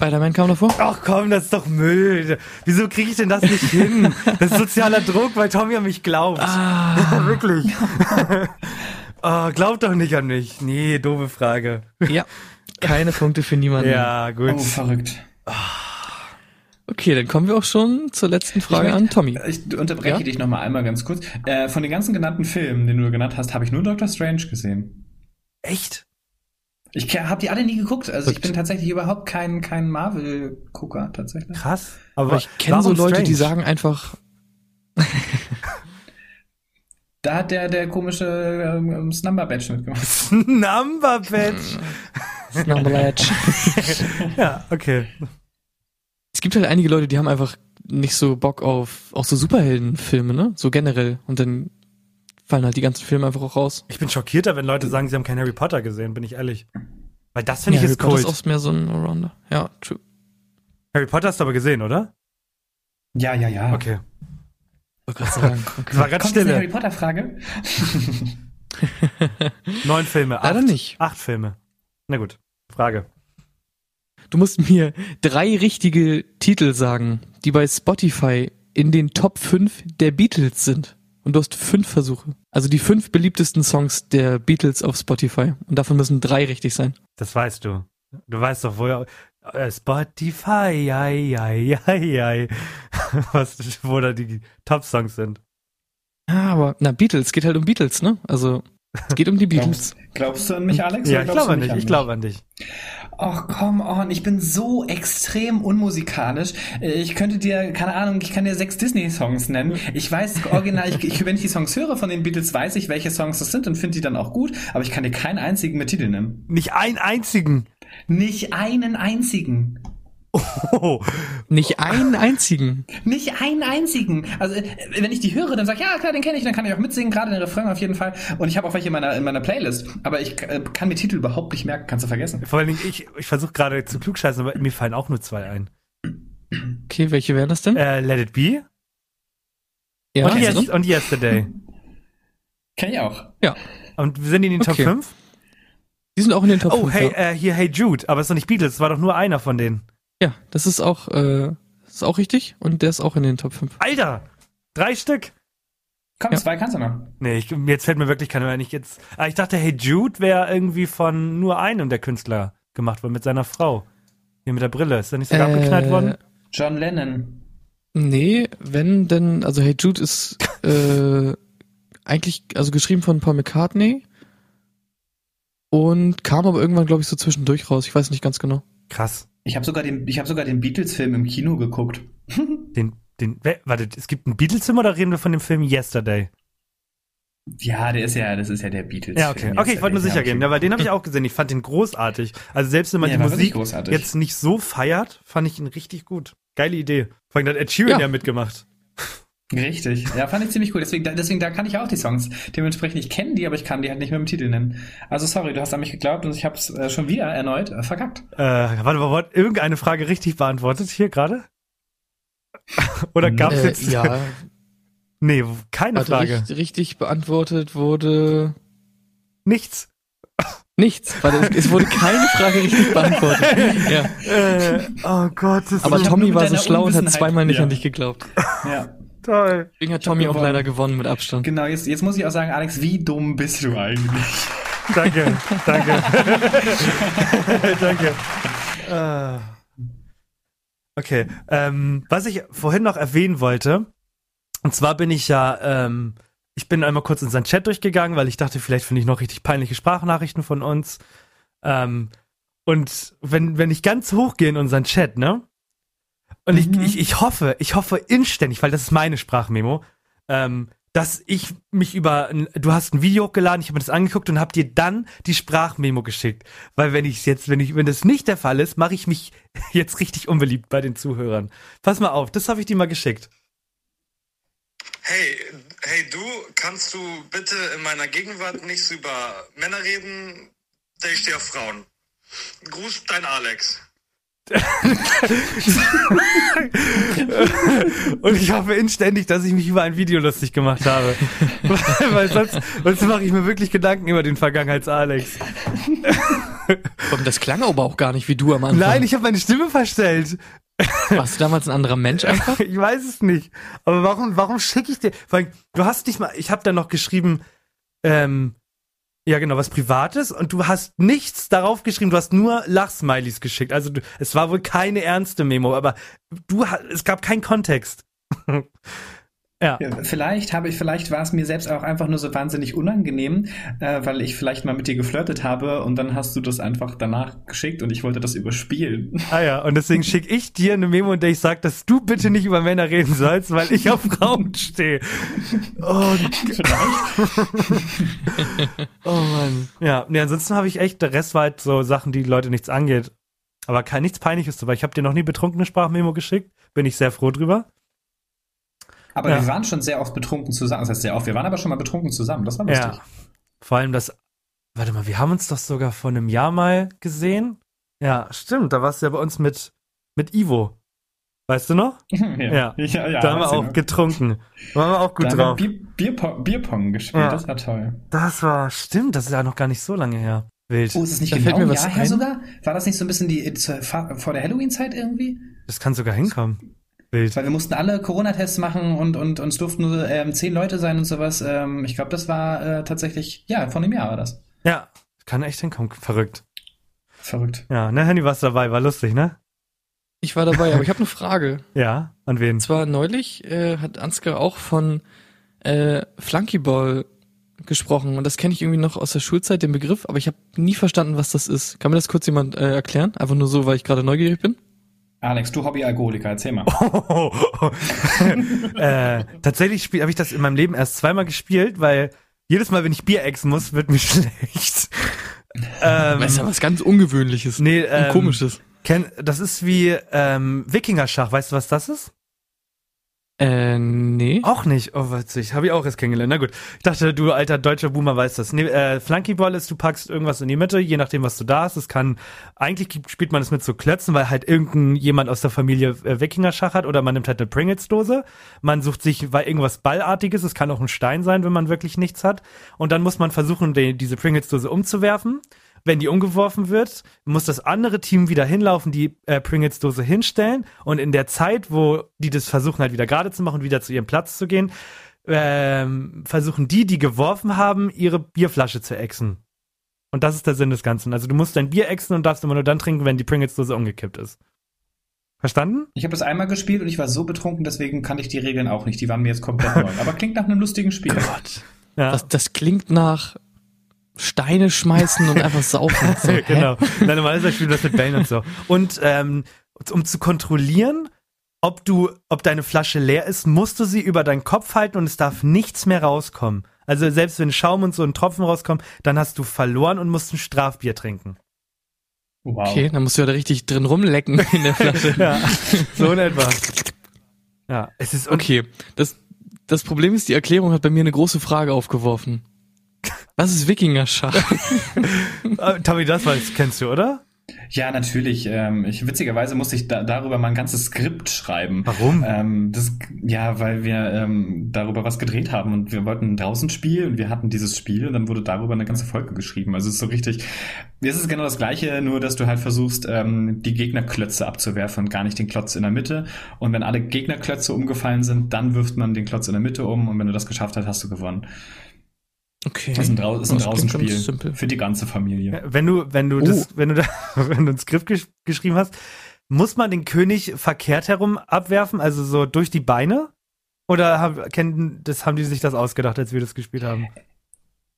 Spider-Man kam davor. Ach komm, das ist doch Müll. Wieso kriege ich denn das nicht hin? Das ist sozialer Druck, weil Tommy an mich glaubt. Ah, Wirklich. oh, glaubt doch nicht an mich. Nee, doofe Frage. ja. Keine Punkte für niemanden. Ja, gut. Oh, verrückt. Okay, dann kommen wir auch schon zur letzten Frage Ich an Tommy. Ich unterbreche Ja? dich noch mal einmal ganz kurz. Äh, von den ganzen genannten Filmen, den du genannt hast, habe ich nur Doctor Strange gesehen. Echt? Ich habe die alle nie geguckt. Also ich bin tatsächlich überhaupt kein, kein Marvel-Gucker, tatsächlich. Krass. Aber, Aber ich kenne so Leute, die Strange? sagen einfach, Da hat der, der komische ähm, Slumber-Badge mitgemacht. Number Badge. Snubbelatch. ja, okay. es gibt halt einige Leute, die haben einfach nicht so Bock auf auch so Superheldenfilme, ne? So generell. Und dann fallen halt die ganzen Filme einfach auch raus. Ich bin schockierter, wenn Leute sagen, sie haben keinen Harry Potter gesehen, bin ich ehrlich. Weil das finde ja, ich Harry ist Potter Kult. ist oft mehr so ein Allrounder. Ja, true. Harry Potter hast du aber gesehen, oder? Ja, ja, ja. Okay. Wollte gerade sagen. Es war ganz jetzt eine Harry stille. Potter-Frage? Neun Filme. Acht, Leider nicht. Acht Filme. Na gut. Frage. Du musst mir drei richtige Titel sagen, die bei Spotify in den Top 5 der Beatles sind. Und du hast fünf Versuche. Also die fünf beliebtesten Songs der Beatles auf Spotify. Und davon müssen drei richtig sein. Das weißt du. Du weißt doch, wo äh, Spotify, ei, ei, ei, ei. Was, wo da die Top-Songs sind. Ja, aber, na, Beatles, geht halt um Beatles, ne? Also, es geht um die Beatles. Glaubst, du an mich, Alex? Ja, ich glaube an dich. an Ich glaube an dich. Ach, come on, ich bin so extrem unmusikalisch. Ich könnte dir, keine Ahnung, ich kann dir sechs Disney-Songs nennen. Ich weiß original, ich, ich, wenn ich die Songs höre von den Beatles, weiß ich, welche Songs das sind und finde die dann auch gut, aber ich kann dir keinen einzigen mit Titel nennen. Nicht einen einzigen. Nicht einen einzigen. Oh, Nicht einen einzigen. Nicht einen einzigen. Also äh, wenn ich die höre, dann sag ich, ja klar, den kenne ich, dann kann ich auch mitsingen, gerade den Refrain auf jeden Fall. Und ich habe auch welche in meiner, in meiner Playlist. Aber ich äh, kann mir Titel überhaupt nicht merken, kannst du vergessen. vor allen Dingen, ich, ich versuche gerade zu klugscheißen, aber mir fallen auch nur zwei ein. Okay, welche wären das denn? Äh, Let It Be ja, und, yes, die? und Yesterday. Kenn ich auch. ja. Und sind die in den Top Okay. 5? Die sind auch in den Top Oh, 5. hey, ja. äh, hier Hey Jude, aber es ist doch nicht Beatles, es war doch nur einer von denen. Ja, das ist auch, äh, das ist auch richtig und der ist auch in den Top 5. Alter, drei Stück. Komm, Ja. zwei kannst du noch. Nee, ich, jetzt fällt mir wirklich keiner mehr nicht jetzt. Ah, ich dachte, Hey Jude wäre irgendwie von nur einem der Künstler gemacht worden, mit seiner Frau. Hier mit der Brille. Ist er nicht sogar abgeknallt worden? John Lennon. Nee, wenn denn, also Hey Jude ist äh, eigentlich, also geschrieben von Paul McCartney und kam aber irgendwann, glaube ich, so zwischendurch raus. Ich weiß nicht ganz genau. Krass. Ich habe sogar den, ich habe sogar den Beatles-Film im Kino geguckt. Den, den, wer- warte, es gibt einen Beatles-Film oder reden wir von dem Film Yesterday? Ja, der ist ja, das ist ja der Beatles. Ja, okay. Okay, ich wollte nur sicher gehen, ja, weil den habe ich auch gesehen. Ich fand den großartig. Also selbst wenn man Ja, die Musik großartig. jetzt nicht so feiert, fand ich ihn richtig gut. Geile Idee. Vor allem hat Ed Sheeran ja, Ja. mitgemacht. Richtig. Ja, fand ich ziemlich cool. Deswegen, da- deswegen, da kann ich auch die Songs. Dementsprechend, ich kenne die, aber ich kann die halt nicht mit dem Titel nennen. Also sorry, du hast an mich geglaubt und ich habe es äh, schon wieder erneut äh, verkackt. Äh, warte mal, wurde irgendeine Frage richtig beantwortet hier gerade? oder gab es Äh, jetzt... ja, Nee, keine warte, Frage. richtig, richtig beantwortet wurde Nichts. nichts. Warte, es, es wurde keine Frage richtig beantwortet. ja. Äh, oh Gott, das Aber Tommy war so schlau und hat zweimal nicht Ja. an dich geglaubt. Ja. Toll. Deswegen hat Tommy auch gewonnen. leider gewonnen mit Abstand. Genau, jetzt, jetzt muss ich auch sagen, Alex, wie dumm bist du eigentlich? Danke, danke. danke. Äh, okay, ähm, was ich vorhin noch erwähnen wollte, und zwar bin ich ja, ähm, ich bin einmal kurz in seinen Chat durchgegangen, weil ich dachte, vielleicht finde ich noch richtig peinliche Sprachnachrichten von uns. Ähm, und wenn, wenn ich ganz hoch gehe in unseren Chat, ne? Und ich, Mhm. ich, ich hoffe, ich hoffe inständig, weil das ist meine Sprachmemo, ähm, dass ich mich über, ein- du hast ein Video hochgeladen, ich habe mir das angeguckt und habe dir dann die Sprachmemo geschickt. Weil wenn ich jetzt, wenn ich, wenn das nicht der Fall ist, mache ich mich jetzt richtig unbeliebt bei den Zuhörern. Pass mal auf, das habe ich dir mal geschickt. Hey, hey du, kannst du bitte in meiner Gegenwart nicht so über Männer reden? Denn ich stehe auf Frauen. Gruß, dein Alex. Und ich hoffe inständig, dass ich mich über ein Video lustig gemacht habe. weil sonst, sonst mache ich mir wirklich Gedanken über den Vergangenheits-Alex. Und das klang aber auch gar nicht wie du am Anfang. Nein, ich habe meine Stimme verstellt. Warst du damals ein anderer Mensch einfach? Ich weiß es nicht. Aber warum, warum schicke ich dir? Weil du hast nicht mal, ich habe dann noch geschrieben, ähm, ja genau, was Privates und du hast nichts darauf geschrieben, du hast nur Lachsmilies geschickt. Also du, es war wohl keine ernste Memo, aber du, es gab keinen Kontext. ja. Vielleicht habe ich, vielleicht war es mir selbst auch einfach nur so wahnsinnig unangenehm, äh, weil ich vielleicht mal mit dir geflirtet habe und dann hast du das einfach danach geschickt und ich wollte das überspielen. Ah ja, und deswegen schicke ich dir eine Memo, in der ich sage, dass du bitte nicht über Männer reden sollst, weil ich auf Frauen stehe. Oh, oh Mann. Ja, nee, ansonsten habe ich echt, der Rest war halt so Sachen, die Leute nichts angeht. Aber kein nichts Peinliches dabei. Ich habe dir noch nie betrunkene Sprachmemo geschickt. Bin ich sehr froh drüber. Aber Ja. wir waren schon sehr oft betrunken zusammen. Das heißt sehr oft. Wir waren aber schon mal betrunken zusammen. Das war lustig. Ja. Vor allem das, warte mal, wir haben uns doch sogar vor einem Jahr mal gesehen. Ja, stimmt, da warst du ja bei uns mit, mit Ivo. Weißt du noch? Ja. Ja. ja, ja, da haben wir auch noch. getrunken. Da waren wir auch gut da drauf. haben wir Bier, Bierpong, Bierpong gespielt. Das war toll. Das war, stimmt, das ist ja noch gar nicht so lange her. Wild. Oh, ist es nicht Da genau ein was Jahr her sogar? War das nicht so ein bisschen die zur- vor der Halloween-Zeit irgendwie? Das kann sogar hinkommen. Wild. Weil wir mussten alle Corona-Tests machen und, und uns durften nur ähm, zehn Leute sein und sowas. Ähm, ich glaube, das war äh, tatsächlich, ja, von dem Jahr war das. Ja, kann echt hinkommen. Verrückt. Verrückt. Ja, ne, Handy warst dabei, war lustig, ne? Ich war dabei, aber ich habe eine Frage. Ja, an wen? Und zwar neulich äh, hat Ansgar auch von äh, Flunkyball gesprochen und das kenne ich irgendwie noch aus der Schulzeit, den Begriff, aber ich habe nie verstanden, was das ist. Kann mir das kurz jemand äh, erklären? Einfach nur so, weil ich gerade neugierig bin? Alex, du Hobby-Alkoholiker, erzähl mal. äh, tatsächlich habe ich das in meinem Leben erst zweimal gespielt, weil jedes Mal, wenn ich Bier exen muss, wird mir schlecht. ähm, das ist ja was ganz Ungewöhnliches nee, ähm, und Komisches. Kenn, das ist wie ähm, Wikingerschach. Weißt du, was das ist? Äh, nee. Auch nicht. Oh, witzig. Habe ich auch erst kennengelernt. Na gut. Ich dachte, du alter deutscher Boomer weißt das. Nee, äh, Flunkyball ist, du packst irgendwas in die Mitte, je nachdem, was du da hast. Es kann, eigentlich spielt man es mit so Klötzen, weil halt irgendein jemand aus der Familie äh, Wikinger-Schach hat oder man nimmt halt eine Pringles-Dose. Man sucht sich, weil irgendwas Ballartiges, es kann auch ein Stein sein, wenn man wirklich nichts hat. Und dann muss man versuchen, die, diese Pringles-Dose umzuwerfen wenn die umgeworfen wird, muss das andere Team wieder hinlaufen, die äh, Pringles-Dose hinstellen und in der Zeit, wo die das versuchen halt wieder gerade zu machen, wieder zu ihrem Platz zu gehen, ähm, versuchen die, die geworfen haben, ihre Bierflasche zu exen. Und das ist der Sinn des Ganzen. Also du musst dein Bier exen und darfst immer nur dann trinken, wenn die Pringles-Dose umgekippt ist. Verstanden? Ich habe das einmal gespielt und ich war so betrunken, deswegen kannte ich die Regeln auch nicht. Die waren mir jetzt komplett neu. Aber klingt nach einem lustigen Spiel. Gott. Ja. Das, das klingt nach Steine schmeißen und einfach saufen. So, genau. Nein, normalerweise spielen wir das mit Bällen und so. Und ähm, um zu kontrollieren, ob du, ob deine Flasche leer ist, musst du sie über deinen Kopf halten und es darf nichts mehr rauskommen. Also selbst wenn Schaum und so ein Tropfen rauskommt, dann hast du verloren und musst ein Strafbier trinken. Wow. Okay, dann musst du ja da richtig drin rumlecken in der Flasche. ja, so in etwa. Ja, es ist okay. Das, das Problem ist, die Erklärung hat bei mir eine große Frage aufgeworfen. Was ist Wikinger-Schach? Äh, Tommy, das weiß, kennst du, oder? Ja, natürlich. Ähm, ich, witzigerweise musste ich da, darüber mal ein ganzes Skript schreiben. Warum? Ähm, das, ja, weil wir ähm, darüber was gedreht haben und wir wollten draußen spielen und wir hatten dieses Spiel und dann wurde darüber eine ganze Folge geschrieben. Also es ist so richtig. Es ist genau das Gleiche, nur dass du halt versuchst, ähm, die Gegnerklötze abzuwerfen und gar nicht den Klotz in der Mitte. Und wenn alle Gegnerklötze umgefallen sind, dann wirft man den Klotz in der Mitte um und wenn du das geschafft hast, hast du gewonnen. Okay. Das ist ein, Drau das ist ein Draußenspiel für die ganze Familie. Wenn du, wenn du oh. das, wenn du da, wenn du ein Skript gesch geschrieben hast, muss man den König verkehrt herum abwerfen, also so durch die Beine? Oder haben, kennen, das haben die sich das ausgedacht, als wir das gespielt haben?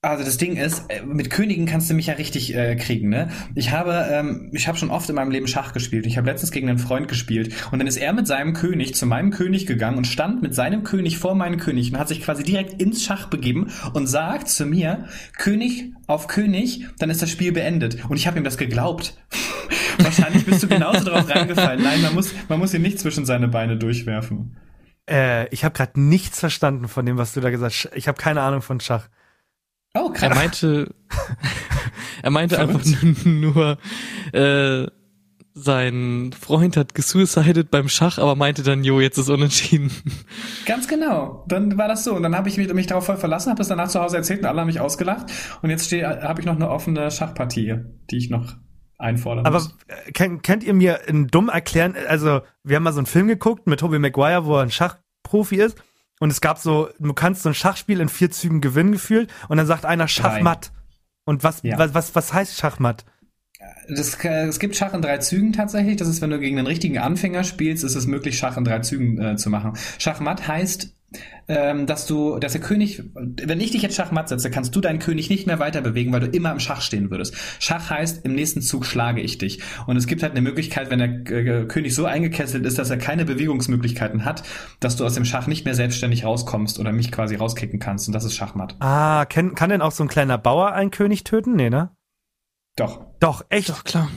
Also das Ding ist, äh, mit Königen kannst du mich ja richtig äh, kriegen, ne? Ich habe, ähm, ich habe schon oft in meinem Leben Schach gespielt. Ich habe letztens gegen einen Freund gespielt und dann ist er mit seinem König zu meinem König gegangen und stand mit seinem König vor meinem König und hat sich quasi direkt ins Schach begeben und sagt zu mir, König auf König, dann ist das Spiel beendet. Und ich habe ihm das geglaubt. Wahrscheinlich bist du genauso drauf reingefallen. Nein, man muss, man muss ihn nicht zwischen seine Beine durchwerfen. Äh, ich habe gerade nichts verstanden von dem, was du da gesagt hast. Ich habe keine Ahnung von Schach. Oh, krass. Er meinte, er meinte einfach nur, äh, sein Freund hat gesuicided beim Schach, aber meinte dann, jo, jetzt ist unentschieden. Ganz genau. Dann war das so. Und dann habe ich mich, mich darauf voll verlassen, habe das danach zu Hause erzählt und alle haben mich ausgelacht. Und jetzt habe ich noch eine offene Schachpartie, die ich noch einfordern aber muss. Aber äh, kennt, könnt ihr mir in dumm erklären, also wir haben mal so einen Film geguckt mit Tobey Maguire, wo er ein Schachprofi ist und es gab so, du kannst so ein Schachspiel in vier Zügen gewinnen gefühlt und dann sagt einer Schachmatt. Und was, ja. was, was, was heißt Schachmatt? Das, es gibt Schach in drei Zügen tatsächlich. Das ist, wenn du gegen einen richtigen Anfänger spielst, ist es möglich, Schach in drei Zügen äh, zu machen. Schachmatt heißt, ähm, dass du, dass der König, wenn ich dich jetzt Schachmatt setze, kannst du deinen König nicht mehr weiter bewegen, weil du immer im Schach stehen würdest. Schach heißt, im nächsten Zug schlage ich dich. Und es gibt halt eine Möglichkeit, wenn der äh, König so eingekesselt ist, dass er keine Bewegungsmöglichkeiten hat, dass du aus dem Schach nicht mehr selbstständig rauskommst oder mich quasi rauskicken kannst. Und das ist Schachmatt. Ah, kann, kann denn auch so ein kleiner Bauer einen König töten? Nee, ne? Doch. Doch, echt? Doch, klar.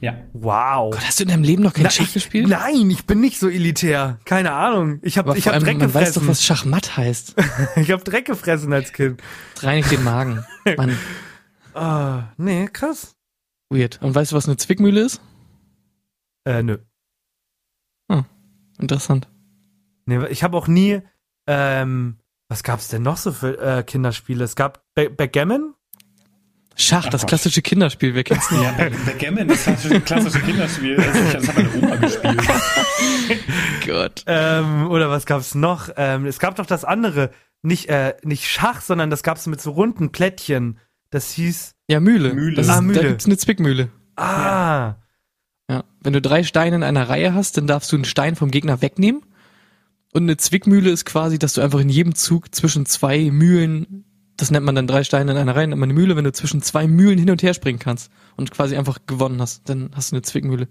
Ja. Wow. Gott, hast du in deinem Leben noch kein Na, Schach ich, gespielt? Nein, ich bin nicht so elitär. Keine Ahnung. Ich habe ich hab Dreck man gefressen. weiß doch, was Schachmatt heißt. ich habe Dreck gefressen als Kind. Das reinigt den Magen. Mann. Ah, nee, krass. Weird. Und weißt du, was eine Zwickmühle ist? Äh, nö. Hm, interessant. Nee, ich habe auch nie, ähm, was gab's denn noch so für äh, Kinderspiele? Es gab Backgammon, Schach, Ach, das klassische Kinderspiel, wer kennt's nicht? Ja, Backgammon, das klassische, klassische Kinderspiel. Das, das hat meine Oma gespielt. Gott. Ähm, oder was gab's noch? Ähm, es gab doch das andere, nicht, äh, nicht Schach, sondern das gab's mit so runden Plättchen. Das hieß. Ja, Mühle. Mühle. Das ist, ah, Mühle. Da gibt's eine Zwickmühle. Ah. Ja. Wenn du drei Steine in einer Reihe hast, dann darfst du einen Stein vom Gegner wegnehmen. Und eine Zwickmühle ist quasi, dass du einfach in jedem Zug zwischen zwei Mühlen das nennt man dann drei Steine in einer Reihe, nennt man eine Mühle, wenn du zwischen zwei Mühlen hin und her springen kannst und quasi einfach gewonnen hast, dann hast du eine Zwickmühle.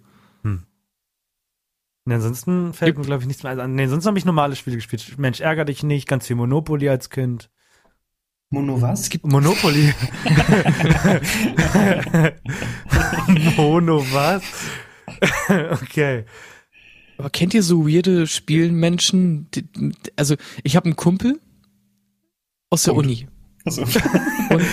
Nee, ansonsten fällt Gibt- mir, glaube ich, nichts mehr ein. Nee, sonst habe ich normale Spiele gespielt. Mensch, ärger dich nicht, ganz viel Monopoly als Kind. Mono was? Monopoly. Mono was? okay. Aber kennt ihr so weirde Spielmenschen? Die, also ich habe einen Kumpel aus der Punkt. Uni. Also, Und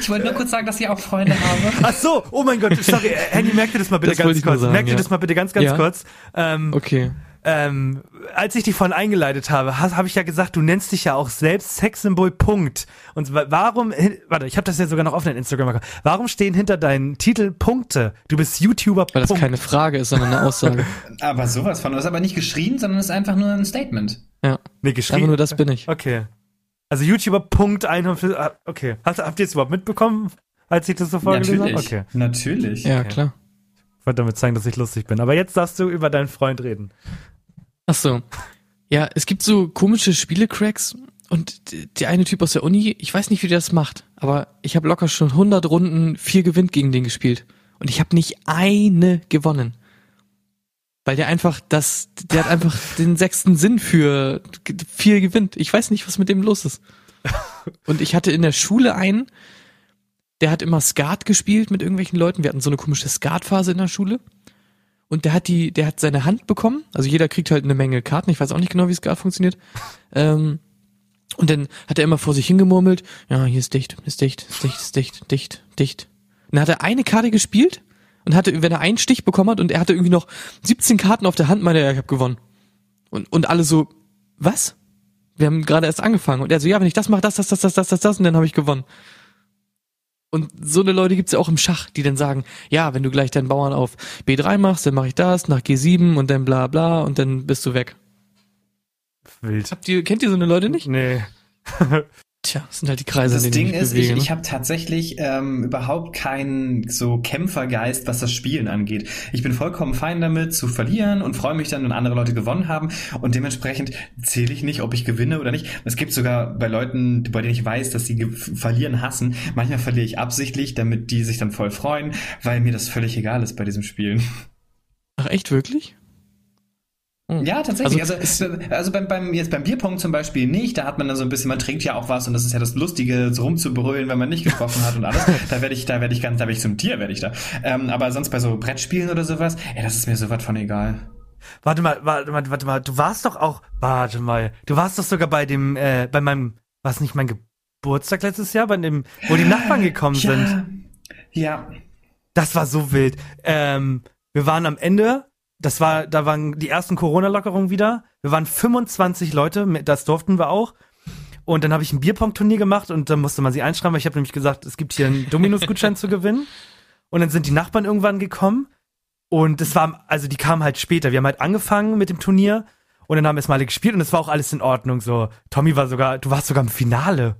Ich wollte nur kurz sagen, dass ich auch Freunde habe. Ach so, oh mein Gott, sorry, äh, Handy, merk dir das mal bitte Das ganz kurz. sagen, merk dir ja. das mal bitte ganz, ganz Ja. kurz. Ähm, okay. ähm, als ich dich vorhin eingeleitet habe, habe hab ich ja gesagt, du nennst dich ja auch selbst Sexsymbol Punkt. Und wa- warum, warte, ich habe das ja sogar noch auf deinem Instagram. Warum stehen hinter deinen Titel Punkte? Du bist YouTuber Weil das Punkt. keine Frage ist, sondern eine Aussage. aber sowas von. Das ist aber nicht geschrien, sondern ist einfach nur ein Statement. Ja. nee, geschrieben. Einfach nur das bin ich. Okay. Also YouTuber Punkt 100. ah, Okay. Habt, habt ihr es überhaupt mitbekommen, als ich das so vorgelesen habe? Natürlich. Okay. Natürlich. Ja, Okay. klar. Ich wollte damit zeigen, dass ich lustig bin. Aber jetzt darfst du über deinen Freund reden. Ach so. Ja, es gibt so komische Spielecracks und der eine Typ aus der Uni, ich weiß nicht, wie der das macht, aber ich habe locker schon 100 Runden vier gewinnt gegen den gespielt und ich habe nicht eine gewonnen. Weil der einfach das, der hat einfach den sechsten Sinn für vier gewinnt. Ich weiß nicht, was mit dem los ist. Und ich hatte in der Schule einen, der hat immer Skat gespielt mit irgendwelchen Leuten. Wir hatten so eine komische Skatphase in der Schule. Und der hat die, der hat seine Hand bekommen. Also jeder kriegt halt eine Menge Karten. Ich weiß auch nicht genau, wie Skat funktioniert. Ähm, und dann hat er immer vor sich hingemurmelt, ja, hier ist dicht, ist dicht, ist dicht, ist dicht, dicht, dicht. Und dann hat er eine Karte gespielt und hatte, wenn er einen Stich bekommen hat und er hatte irgendwie noch 17 Karten auf der Hand, meinte er, ich habe gewonnen. Und, und alle so, was? Wir haben gerade erst angefangen. Und er so, ja, wenn ich das mache, das, das, das, das, das, das, das, und dann habe ich gewonnen. Und so eine Leute gibt's ja auch im Schach, die dann sagen, ja, wenn du gleich deinen Bauern auf B3 machst, dann mache ich das, nach G7 und dann bla bla und dann bist du weg. Wild. Habt ihr, kennt ihr so eine Leute nicht? Nee. Tja, das sind halt die Kreise, Das Ding ist, bewege. ich, ne? ich habe tatsächlich ähm, überhaupt keinen so Kämpfergeist, was das Spielen angeht. Ich bin vollkommen fein damit, zu verlieren und freue mich dann, wenn andere Leute gewonnen haben. Und dementsprechend zähle ich nicht, ob ich gewinne oder nicht. Es gibt sogar bei Leuten, bei denen ich weiß, dass sie verlieren hassen. Manchmal verliere ich absichtlich, damit die sich dann voll freuen, weil mir das völlig egal ist bei diesem Spielen. Ach, echt, wirklich? Hm. Ja, tatsächlich. Also, Also, also, beim, beim, jetzt beim Bierpong zum Beispiel nicht. Da hat man dann so ein bisschen, man trinkt ja auch was und das ist ja das Lustige, so rumzubrüllen, wenn man nicht getroffen hat und alles. Da werde ich, da werde ich ganz, da werde ich zum Tier, werde ich da. Ähm, aber sonst bei so Brettspielen oder sowas, ey, das ist mir sowas von egal. Warte mal, warte mal, warte mal. Du warst doch auch, warte mal. Du warst doch sogar bei dem, äh, bei meinem, was nicht mein Geburtstag letztes Jahr, bei dem, wo die Nachbarn gekommen sind. Ja. Das war so wild. Ähm, wir waren am Ende, das war, da waren die ersten Corona-Lockerungen wieder. Wir waren 25 Leute, das durften wir auch. Und dann habe ich ein Bierpong-Turnier gemacht und dann musste man sie einschreiben, weil ich habe nämlich gesagt, es gibt hier einen Dominus-Gutschein zu gewinnen. Und dann sind die Nachbarn irgendwann gekommen und es war, also die kamen halt später. Wir haben halt angefangen mit dem Turnier und dann haben wir es mal alle gespielt und es war auch alles in Ordnung. So, Tommy war sogar, du warst sogar im Finale.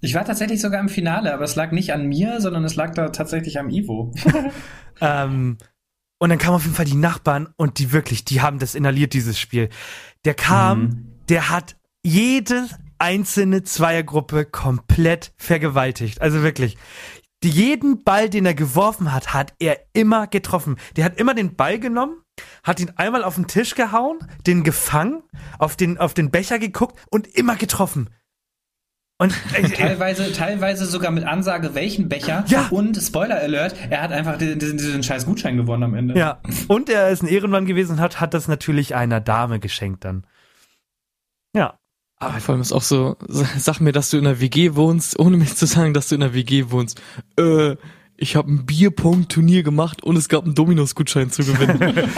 Ich war tatsächlich sogar im Finale, aber es lag nicht an mir, sondern es lag da tatsächlich am Ivo. Ähm, und dann kamen auf jeden Fall die Nachbarn und die wirklich, die haben das inhaliert, dieses Spiel. Der kam, Mhm. der hat jede einzelne Zweiergruppe komplett vergewaltigt. Also wirklich. Jeden Ball, den er geworfen hat, hat er immer getroffen. Der hat immer den Ball genommen, hat ihn einmal auf den Tisch gehauen, den gefangen, auf den, auf den Becher geguckt und immer getroffen. Und Teilweise, teilweise sogar mit Ansage, welchen Becher. Ja. Und Spoiler Alert, er hat einfach diesen, diesen, diesen scheiß Gutschein gewonnen am Ende. Ja, und er ist ein Ehrenmann gewesen und hat, hat das natürlich einer Dame geschenkt dann. Ja. Aber vor allem ist auch so, sag mir, dass du in einer WG wohnst, ohne mir zu sagen, dass du in einer WG wohnst. Äh, ich habe ein Bierpong-Turnier gemacht und es gab einen Dominos-Gutschein zu gewinnen.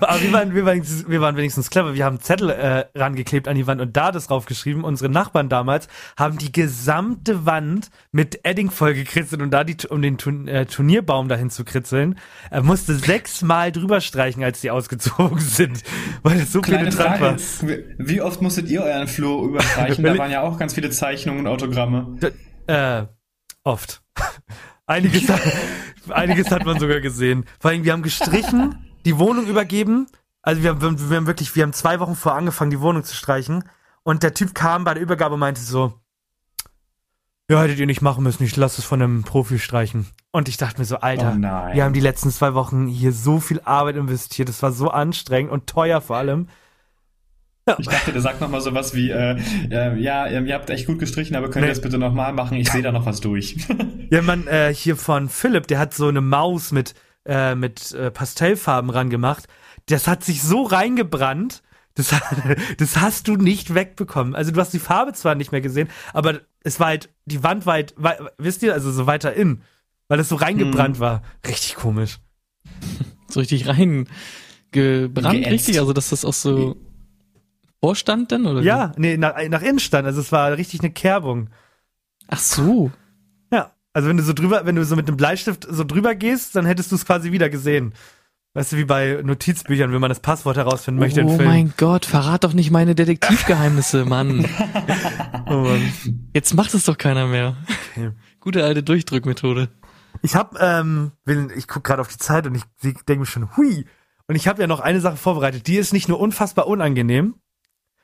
Aber wir waren, wir, waren, wir waren wenigstens clever. Wir haben Zettel äh, rangeklebt an die Wand und da das draufgeschrieben. Unsere Nachbarn damals haben die gesamte Wand mit Edding vollgekritzelt und da die, um den Turn, äh, Turnierbaum dahin zu kritzeln, er musste sechsmal drüber streichen, als die ausgezogen sind, weil es so Kleine penetrant Frage war. wie- oft musstet ihr euren Flur überstreichen? da waren ja auch ganz viele Zeichnungen und Autogramme. Äh, oft. Einiges, hat, einiges hat man sogar gesehen. Vor allem, wir haben gestrichen, die Wohnung übergeben. Also wir haben, wir haben wirklich, wir haben zwei Wochen vor angefangen, die Wohnung zu streichen. Und der Typ kam bei der Übergabe und meinte so, ja, hättet ihr nicht machen müssen, ich lasse es von einem Profi streichen. Und ich dachte mir so, Alter, Oh wir haben die letzten zwei Wochen hier so viel Arbeit investiert, das war so anstrengend und teuer vor allem. Ich dachte, der sagt nochmal sowas wie, äh, äh, ja, ihr habt echt gut gestrichen, aber könnt Nee. ihr das bitte nochmal machen? Ich sehe da noch was durch. Ja, man, äh, hier von Philipp, der hat so eine Maus mit, äh, mit äh, Pastellfarben rangemacht. Das hat sich so reingebrannt, das, das hast du nicht wegbekommen. Also du hast die Farbe zwar nicht mehr gesehen, aber es war halt, die Wand war halt, wisst ihr, also so weiter in, weil es so reingebrannt war. Richtig komisch. So richtig reingebrannt, richtig? Also, dass das auch so vorstand dann? Oder wie? Ja, nee, nach, nach innen stand, also es war richtig eine Kerbung. Ach so. Ja, also wenn du so drüber, wenn du so mit dem Bleistift so drüber gehst, dann hättest du es quasi wieder gesehen. Weißt du, wie bei Notizbüchern, wenn man das Passwort herausfinden möchte oh mein Gott, verrat doch nicht meine Detektivgeheimnisse, Mann. Oh Mann. Jetzt macht es doch keiner mehr. Okay. Gute alte Durchdrückmethode. Ich hab, ähm, ich guck gerade auf die Zeit und ich denke mir schon, hui. Und ich habe ja noch eine Sache vorbereitet, die ist nicht nur unfassbar unangenehm,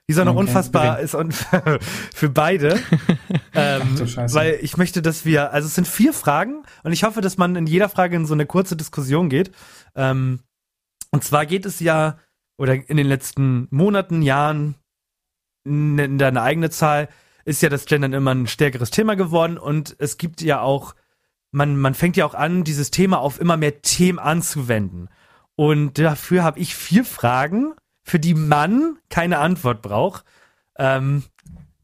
die ist auch noch Okay, unfassbar, ist un für beide. ähm, Scheiße. weil ich möchte, dass wir, also es sind vier Fragen und ich hoffe, dass man in jeder Frage in so eine kurze Diskussion geht. Ähm, und zwar geht es ja, oder in den letzten Monaten, Jahren, in deine eigene Zahl, ist ja das Gendern immer ein stärkeres Thema geworden und es gibt ja auch, man, man fängt ja auch an, dieses Thema auf immer mehr Themen anzuwenden. Und dafür habe ich vier Fragen, für die man keine Antwort braucht. Ähm,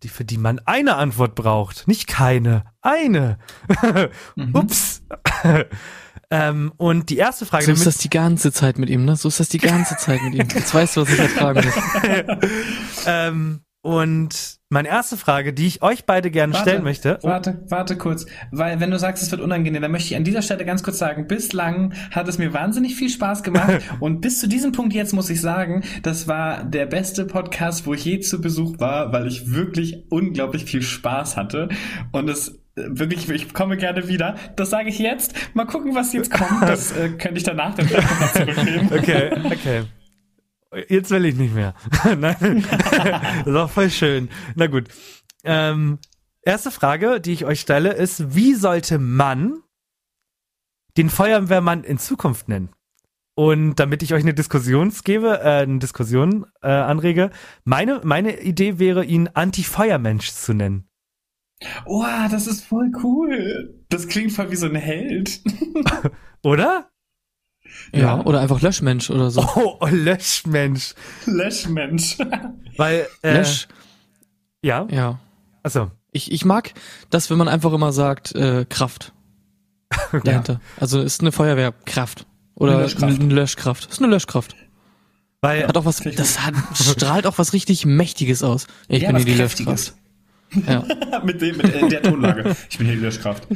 die, für die man eine Antwort braucht. Nicht keine, eine. Ups. ähm, und die erste Frage, So ist das die ganze Zeit mit ihm, ne? So ist das die ganze Zeit mit ihm. Jetzt weißt du, was ich ertragen muss. ähm, und meine erste Frage, die ich euch beide gerne stellen möchte. Oh, Warte, warte kurz. Weil, wenn du sagst, es wird unangenehm, dann möchte ich an dieser Stelle ganz kurz sagen, bislang hat es mir wahnsinnig viel Spaß gemacht. und bis zu diesem Punkt jetzt muss ich sagen, das war der beste Podcast, wo ich je zu Besuch war, weil ich wirklich unglaublich viel Spaß hatte. Und es äh, wirklich, ich komme gerne wieder. Das sage ich jetzt. Mal gucken, was jetzt kommt. Das äh, könnte ich danach dann vielleicht noch zurücknehmen. Okay, okay. Jetzt will ich nicht mehr. Nein. das ist auch voll schön. Na gut. Ähm, erste Frage, die ich euch stelle, ist, wie sollte man den Feuerwehrmann in Zukunft nennen? Und damit ich euch eine Diskussion gebe, äh, eine Diskussion äh, anrege, meine, meine Idee wäre, ihn Anti-Feuermensch zu nennen. Oh, das ist voll cool. Das klingt voll wie so ein Held. Oder? Ja, Ja. oder einfach Löschmensch oder so. Oh, oh Löschmensch. Löschmensch. Weil, äh, Lösch, ja, ja. also, Ich, ich mag das, wenn man einfach immer sagt, äh, Kraft dahinter. Also ist eine Feuerwehrkraft. Oder Eine Löschkraft. Löschkraft. Eine Löschkraft. Ist eine Löschkraft. weil, Hat auch was, das hat, strahlt auch was richtig Mächtiges aus. Ich Ja, bin was hier die Kräftiges. Löschkraft. Ja. mit, dem, mit äh, der Tonlage. Ich bin hier die Löschkraft.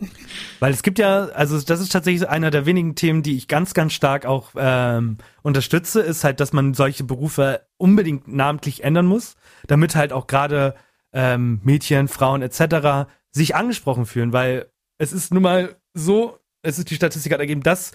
Weil es gibt ja, also das ist tatsächlich einer der wenigen Themen, die ich ganz, ganz stark auch ähm, unterstütze, ist halt, dass man solche Berufe unbedingt namentlich ändern muss, damit halt auch gerade ähm, Mädchen, Frauen etc. sich angesprochen fühlen, weil es ist nun mal so, es ist die Statistik hat ergeben, dass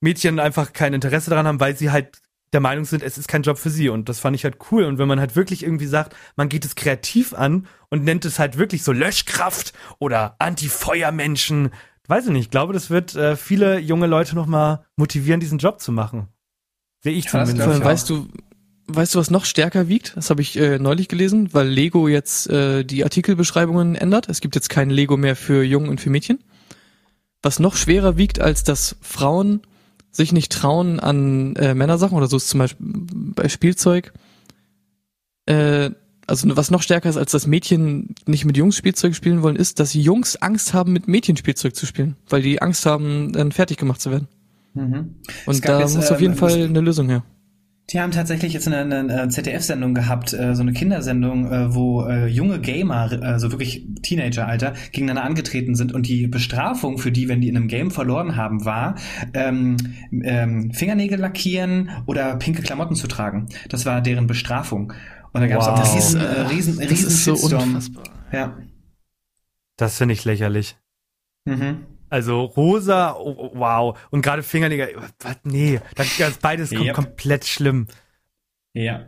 Mädchen einfach kein Interesse daran haben, weil sie halt der Meinung sind, es ist kein Job für sie. Und das fand ich halt cool. Und wenn man halt wirklich irgendwie sagt, man geht es kreativ an und nennt es halt wirklich so Löschkraft oder Anti-Feuermenschen, weiß ich nicht, ich glaube, das wird äh, viele junge Leute nochmal motivieren, diesen Job zu machen. Sehe ich Ja, zumindest. ich weißt du, weißt du, was noch stärker wiegt? Das habe ich äh, neulich gelesen, weil Lego jetzt äh, die Artikelbeschreibungen ändert. Es gibt jetzt kein Lego mehr für Jungen und für Mädchen. Was noch schwerer wiegt, als dass Frauen sich nicht trauen an äh, Männersachen oder so ist zum Beispiel bei Spielzeug. Äh, also was noch stärker ist, als dass Mädchen nicht mit Jungs Spielzeug spielen wollen, ist, dass Jungs Angst haben, mit Mädchen Spielzeug zu spielen, weil die Angst haben, dann fertig gemacht zu werden. Mhm. Und da jetzt, muss auf ähm, jeden Fall eine Lösung her. Die haben tatsächlich jetzt eine, eine ZDF-Sendung gehabt, äh, so eine Kindersendung, äh, wo äh, junge Gamer, also wirklich Teenager-Alter, gegeneinander angetreten sind und die Bestrafung für die, wenn die in einem Game verloren haben, war, ähm, ähm, Fingernägel lackieren oder pinke Klamotten zu tragen. Das war deren Bestrafung. Und da gab es Wow. auch Das einen ist, riesen, äh, riesen, das ist so unfassbar. Ja. Das finde ich lächerlich. Mhm. Also rosa, oh, oh, wow. Und gerade Fingernägel, was, nee, das, das beides kommt Yep. komplett schlimm. Ja.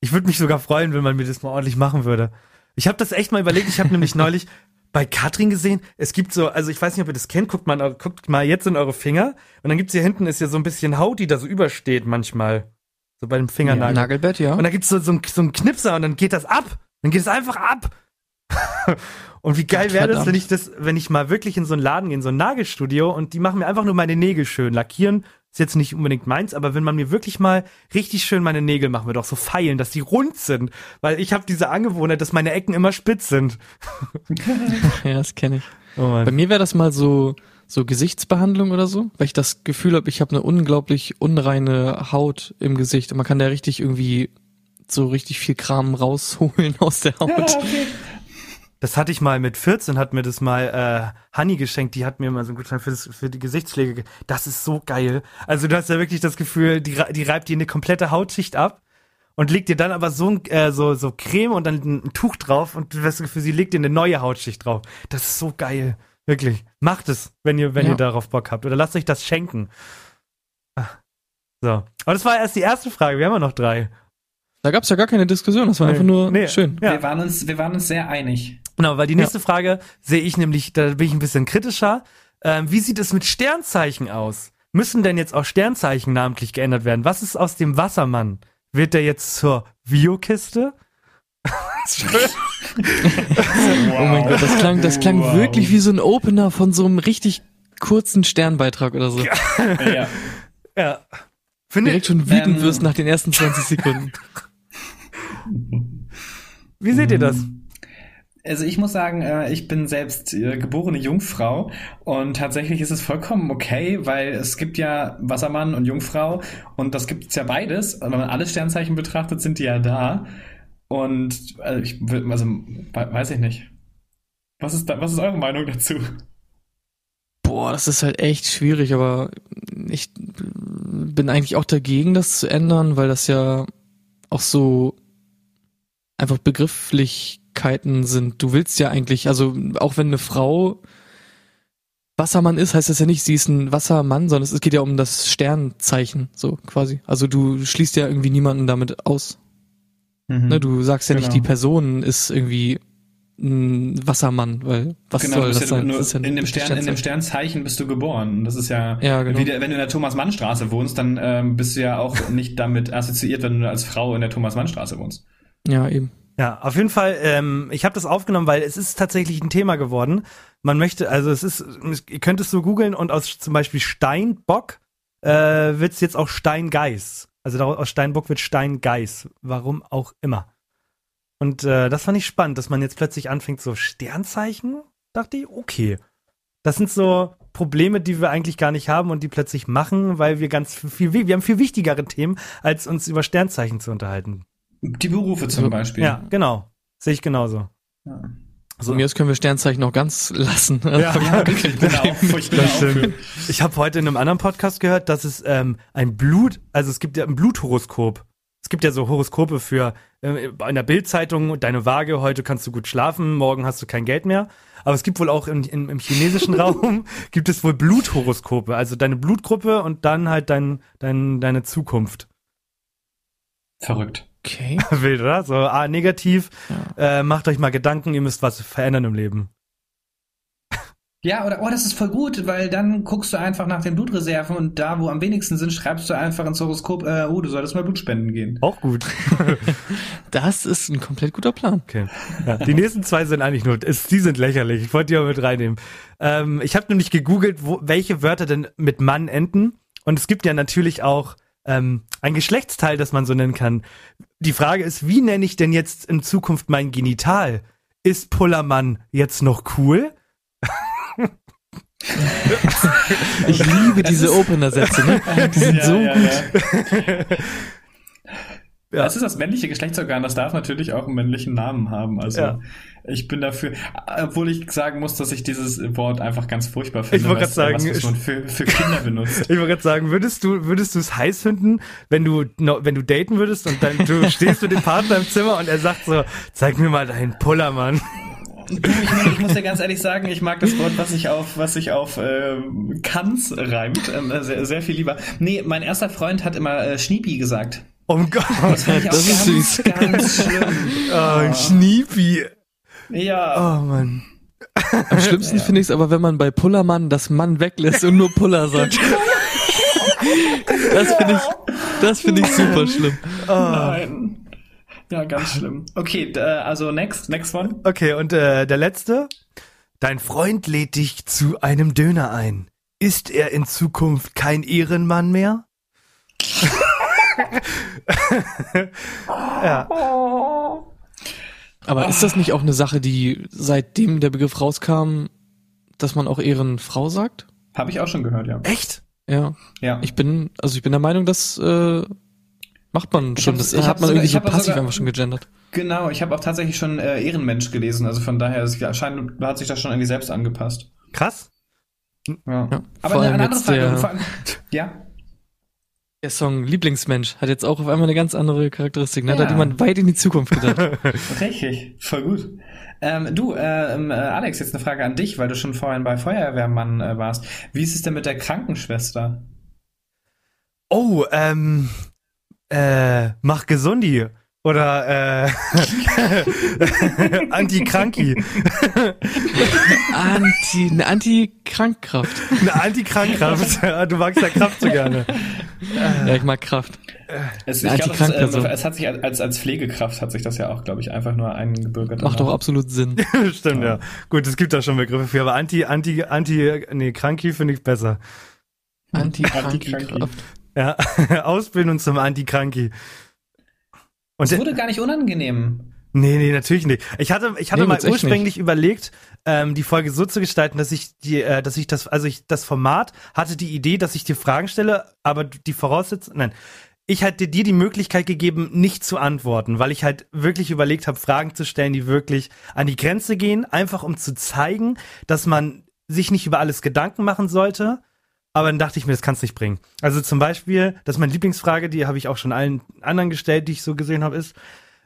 Ich würde mich sogar freuen, wenn man mir das mal ordentlich machen würde. Ich habe das echt mal überlegt. Ich habe nämlich neulich bei Katrin gesehen, es gibt so, also ich weiß nicht, ob ihr das kennt, guckt mal, guckt mal jetzt in eure Finger und dann gibt's hier hinten ist ja so ein bisschen Haut, die da so übersteht manchmal. So bei dem Fingernagel. Nagelbett, ja. Und da gibt's so, so, ein, so einen Knipser und dann geht das ab. Dann geht es einfach ab. und wie geil wäre das, wenn ich das, wenn ich mal wirklich in so einen Laden gehe, in so ein Nagelstudio und die machen mir einfach nur meine Nägel schön. Lackieren ist jetzt nicht unbedingt meins, aber wenn man mir wirklich mal richtig schön meine Nägel machen würde, auch so feilen, dass die rund sind, weil ich habe diese Angewohnheit, dass meine Ecken immer spitz sind. Ja, das kenne ich. Oh. Bei mir wäre das mal so so Gesichtsbehandlung oder so, weil ich das Gefühl habe, ich habe eine unglaublich unreine Haut im Gesicht und man kann da richtig irgendwie so richtig viel Kram rausholen aus der Haut. Das hatte ich mal mit 14, hat mir das mal äh, Honey geschenkt, die hat mir mal so einen Gutschein für, das, für die Gesichtspflege. ge- Das ist so geil. Also du hast ja wirklich das Gefühl, die, die reibt dir eine komplette Hautschicht ab und legt dir dann aber so, ein, äh, so, so Creme und dann ein Tuch drauf und du hast das Gefühl, sie legt dir eine neue Hautschicht drauf. Das ist so geil. Wirklich. Macht es, wenn ihr, wenn Ja. ihr darauf Bock habt. Oder lasst euch das schenken. Ah. So. Aber das war erst die erste Frage. Wir haben ja noch drei. Da gab's ja gar keine Diskussion, das war einfach nur Nee. schön. Ja. Wir, waren uns, wir waren uns sehr einig. Genau, weil die nächste Frage sehe ich nämlich, da bin ich ein bisschen kritischer. Ähm, wie sieht es mit Sternzeichen aus? Müssen denn jetzt auch Sternzeichen namentlich geändert werden? Was ist aus dem Wassermann? Wird der jetzt zur Biokiste? Oh mein Gott, das klang, das klang Wow. wirklich wie so ein Opener von so einem richtig kurzen Sternbeitrag oder so. Ja. Ja. Finde, Direkt schon wütend Ähm. wirst nach den ersten 20 Sekunden. wie seht ihr das? Also ich muss sagen, äh, ich bin selbst äh, geborene Jungfrau und tatsächlich ist es vollkommen okay, weil es gibt ja Wassermann und Jungfrau und das gibt es ja beides. Wenn man alle Sternzeichen betrachtet, sind die ja da. Und also ich also we- weiß ich nicht. Was ist da, was ist eure Meinung dazu? Boah, das ist halt echt schwierig, aber ich bin eigentlich auch dagegen, das zu ändern, weil das ja auch so einfach Begrifflichkeiten sind. Du willst ja eigentlich, also auch wenn eine Frau Wassermann ist, heißt das ja nicht, sie ist ein Wassermann, sondern es geht ja um das Sternzeichen, so quasi. Also du schließt ja irgendwie niemanden damit aus. Ne, du sagst ja nicht, Genau. die Person ist irgendwie ein Wassermann, weil was genau, soll das ja sein? nur, Das ja in, dem Stern, in dem Sternzeichen. Bist du geboren. Das ist ja, Ja, genau. wie der, wenn du in der Thomas-Mann-Straße wohnst, dann ähm, bist du ja auch nicht damit assoziiert, wenn du als Frau in der Thomas-Mann-Straße wohnst. Ja, eben. Ja, auf jeden Fall, ähm, ich habe das aufgenommen, weil es ist tatsächlich ein Thema geworden. Man möchte, also es ist, ihr könnt es so googeln und aus zum Beispiel Steinbock äh, wird es jetzt auch Steingeiß. Also aus Steinbock wird Steingeiß. Warum auch immer. Und äh, das fand ich spannend, dass man jetzt plötzlich anfängt, so Sternzeichen, dachte ich, okay. Das sind so Probleme, die wir eigentlich gar nicht haben und die plötzlich machen, weil wir ganz viel, wir haben viel wichtigere Themen, als uns über Sternzeichen zu unterhalten. Die Berufe zum So, Beispiel. Ja, genau. Sehe ich genauso. Ja. So. Mir aus können wir Sternzeichen noch ganz lassen. Ja. Ja, wirklich. Ich bin da auch, ich bin auch. Ich habe heute in einem anderen Podcast gehört, dass es ähm, ein Blut, also es gibt ja ein Bluthoroskop. Es gibt ja so Horoskope für äh, in der Bildzeitung, deine Waage, heute kannst du gut schlafen, morgen hast du kein Geld mehr. Aber es gibt wohl auch im, im, im chinesischen Raum, gibt es wohl Bluthoroskope, also deine Blutgruppe und dann halt dein, dein, deine Zukunft. Verrückt. Okay. Wild, oder? So, ah, negativ, Ja. äh, macht euch mal Gedanken, ihr müsst was verändern im Leben. Ja, oder, oh, das ist voll gut, weil dann guckst du einfach nach den Blutreserven und da, wo am wenigsten sind, schreibst du einfach ins Horoskop, äh, oh, du solltest mal Blut spenden gehen. Auch gut. Das ist ein komplett guter Plan. Okay. Ja, die nächsten zwei sind eigentlich nur, ist, die sind lächerlich. Ich wollte die auch mit reinnehmen. Ähm, ich habe nämlich gegoogelt, wo, welche Wörter denn mit Mann enden. Und es gibt ja natürlich auch ähm, ein Geschlechtsteil, das man so nennen kann. Die Frage ist, wie nenne ich denn jetzt in Zukunft mein Genital? Ist Pullermann jetzt noch cool? Ich liebe diese Opener-Sätze, ne? Die sind so ja, gut. Ja. Ja. Das ist das männliche Geschlechtsorgan, das darf natürlich auch einen männlichen Namen haben. Also Ja. ich bin dafür, obwohl ich sagen muss, dass ich dieses Wort einfach ganz furchtbar finde. Ich wollte was- sagen, was, man für, für Kinder benutzt. Ich wollte gerade sagen, würdest du, würdest du es heiß finden, wenn du, wenn du daten würdest und dann du stehst mit dem Partner im Zimmer und er sagt so, zeig mir mal deinen Pullermann. Du, ich, muss- ich muss dir ganz ehrlich sagen, ich mag das Wort, was sich auf, was sich auf ähm, Kanz reimt, ähm, sehr, sehr viel lieber. Nee, mein erster Freund hat immer äh, Schniepi gesagt. Oh Gott. Das Das ist ganz, süß. ganz schlimm. Oh, Schniepi. Ja. Oh Mann. Am schlimmsten finde ich es aber, wenn man bei Pullermann das Mann weglässt und nur Puller sagt. das finde ich, das finde ich super schlimm. Nein. Ja, ganz schlimm. Okay, äh, also next, next one. Okay, und äh, der letzte. Dein Freund lädt dich zu einem Döner ein. Ist er in Zukunft kein Ehrenmann mehr? ja. Aber ist das nicht auch eine Sache, die seitdem der Begriff rauskam, dass man auch Ehrenfrau sagt? Habe ich auch schon gehört, ja. Echt? Ja. Ja. Ich bin, also ich bin der Meinung, das äh, macht man schon. Das ich hat man sogar- irgendwie so passiv sogar- einfach schon gegendert. Genau, ich habe auch tatsächlich schon äh, Ehrenmensch gelesen, also von daher es scheint, hat sich das schon irgendwie selbst angepasst. Krass. Ja. Ja, Aber vor eine, andere Frage. der- ja. Der Song Lieblingsmensch hat jetzt auch auf einmal eine ganz andere Charakteristik. Ne? Da Ja. hat jemand weit in die Zukunft gedacht. Richtig, voll gut. Ähm, du, ähm, äh, Alex, jetzt eine Frage an dich, weil du schon vorhin bei Feuerwehrmann äh, warst. Wie ist es denn mit der Krankenschwester? Oh, ähm, äh, mach gesundi. Oder, äh, Anti-Kranki. Anti, eine Anti-Krankkraft. Eine Anti-Krankkraft. du magst ja Kraft so gerne. Ja, ich mag Kraft. Es, ich glaub, es, ähm, es hat sich als, als Pflegekraft hat sich das ja auch, glaube ich, einfach nur eingebürgert. Macht doch absolut Sinn. Stimmt, ja. Gut, es gibt da schon Begriffe für, aber Anti, Anti, Anti, nee, Kranki finde ich besser. Anti-Krankenkraft. Ja, Ausbildung zum Anti-Kranki. Und Es wurde gar nicht unangenehm. nee, nee, natürlich nicht. Ich hatte, ich hatte Nee, mal ursprünglich überlegt, ähm, die Folge so zu gestalten, dass ich die, äh, dass ich das, also ich, das Format hatte die Idee, dass ich dir Fragen stelle, aber die Voraussetzung, nein, ich hatte dir die Möglichkeit gegeben, nicht zu antworten, weil ich halt wirklich überlegt habe, Fragen zu stellen, die wirklich an die Grenze gehen, einfach um zu zeigen, dass man sich nicht über alles Gedanken machen sollte. Aber dann dachte ich mir, das kann's nicht bringen. Also zum Beispiel, das ist meine Lieblingsfrage, die habe ich auch schon allen anderen gestellt, die ich so gesehen habe, ist,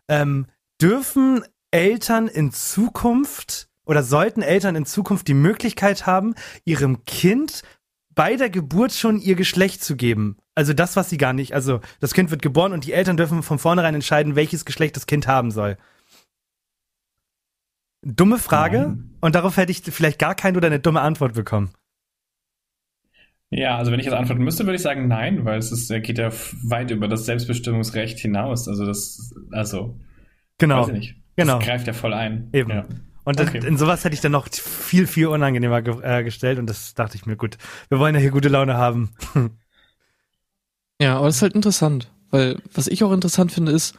ähm, dürfen Eltern in Zukunft oder sollten Eltern in Zukunft die Möglichkeit haben, ihrem Kind bei der Geburt schon ihr Geschlecht zu geben? Also das, was sie gar nicht, also das Kind wird geboren und die Eltern dürfen von vornherein entscheiden, welches Geschlecht das Kind haben soll. Dumme Frage Nein. und darauf hätte ich vielleicht gar keine oder eine dumme Antwort bekommen. Ja, also wenn ich jetzt antworten müsste, würde ich sagen nein, weil es ist, geht ja weit über das Selbstbestimmungsrecht hinaus. Also das, also, Genau. weiß ich nicht. Genau. Das greift ja voll ein. Eben. Ja. Und das, Okay. in sowas hätte ich dann noch viel, viel unangenehmer ge äh, gestellt und das dachte ich mir, gut, wir wollen ja hier gute Laune haben. Ja, aber das ist halt interessant, weil was ich auch interessant finde ist,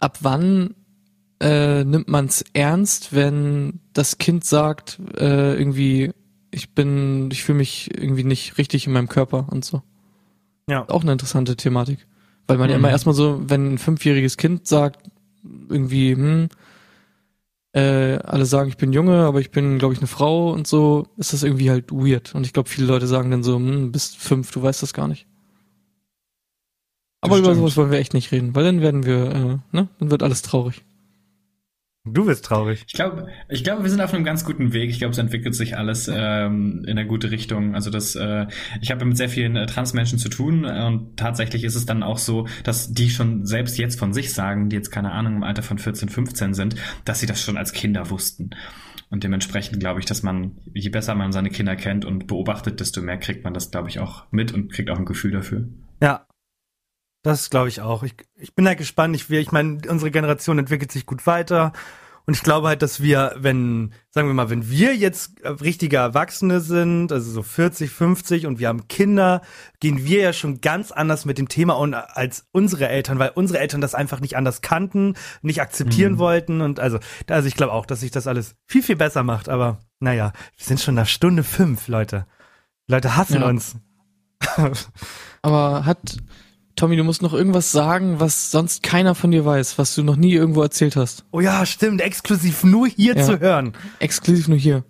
ab wann äh, nimmt man es ernst, wenn das Kind sagt, äh, irgendwie, ich bin, ich fühle mich irgendwie nicht richtig in meinem Körper und so. Ja. Auch eine interessante Thematik. Weil man ja Mhm. immer erstmal so, wenn ein fünfjähriges Kind sagt, irgendwie, hm, äh, alle sagen, ich bin Junge, aber ich bin, glaube ich, eine Frau und so, ist das irgendwie halt weird. Und ich glaube, viele Leute sagen dann so, hm, bist fünf, du weißt das gar nicht. Aber Das über sowas wollen wir echt nicht reden, weil dann werden wir, äh, ne, dann wird alles traurig. Du bist traurig. Ich glaube, ich glaube, wir sind auf einem ganz guten Weg. Ich glaube, es entwickelt sich alles ähm, in eine gute Richtung. Also das, äh, ich habe mit sehr vielen äh, Transmenschen zu tun äh, und tatsächlich ist es dann auch so, dass die schon selbst jetzt von sich sagen, die jetzt keine Ahnung im Alter von 14, 15 sind, dass sie das schon als Kinder wussten. Und dementsprechend glaube ich, dass man, je besser man seine Kinder kennt und beobachtet, desto mehr kriegt man das, glaube ich, auch mit und kriegt auch ein Gefühl dafür. Ja. Das glaube ich auch. Ich, ich bin halt gespannt. Ich, ich meine, unsere Generation entwickelt sich gut weiter. Und ich glaube halt, dass wir, wenn, sagen wir mal, wenn wir jetzt richtige Erwachsene sind, also so 40, 50 und wir haben Kinder, gehen wir ja schon ganz anders mit dem Thema um als unsere Eltern, weil unsere Eltern das einfach nicht anders kannten, nicht akzeptieren Mhm. wollten. Und also, also ich glaube auch, dass sich das alles viel, viel besser macht. Aber naja, wir sind schon nach Stunde fünf, Leute. Leute hassen Ja. uns. Aber hat, Tommy, du musst noch irgendwas sagen, was sonst keiner von dir weiß, was du noch nie irgendwo erzählt hast. Oh ja, stimmt, exklusiv nur hier Ja. zu hören. Exklusiv nur hier.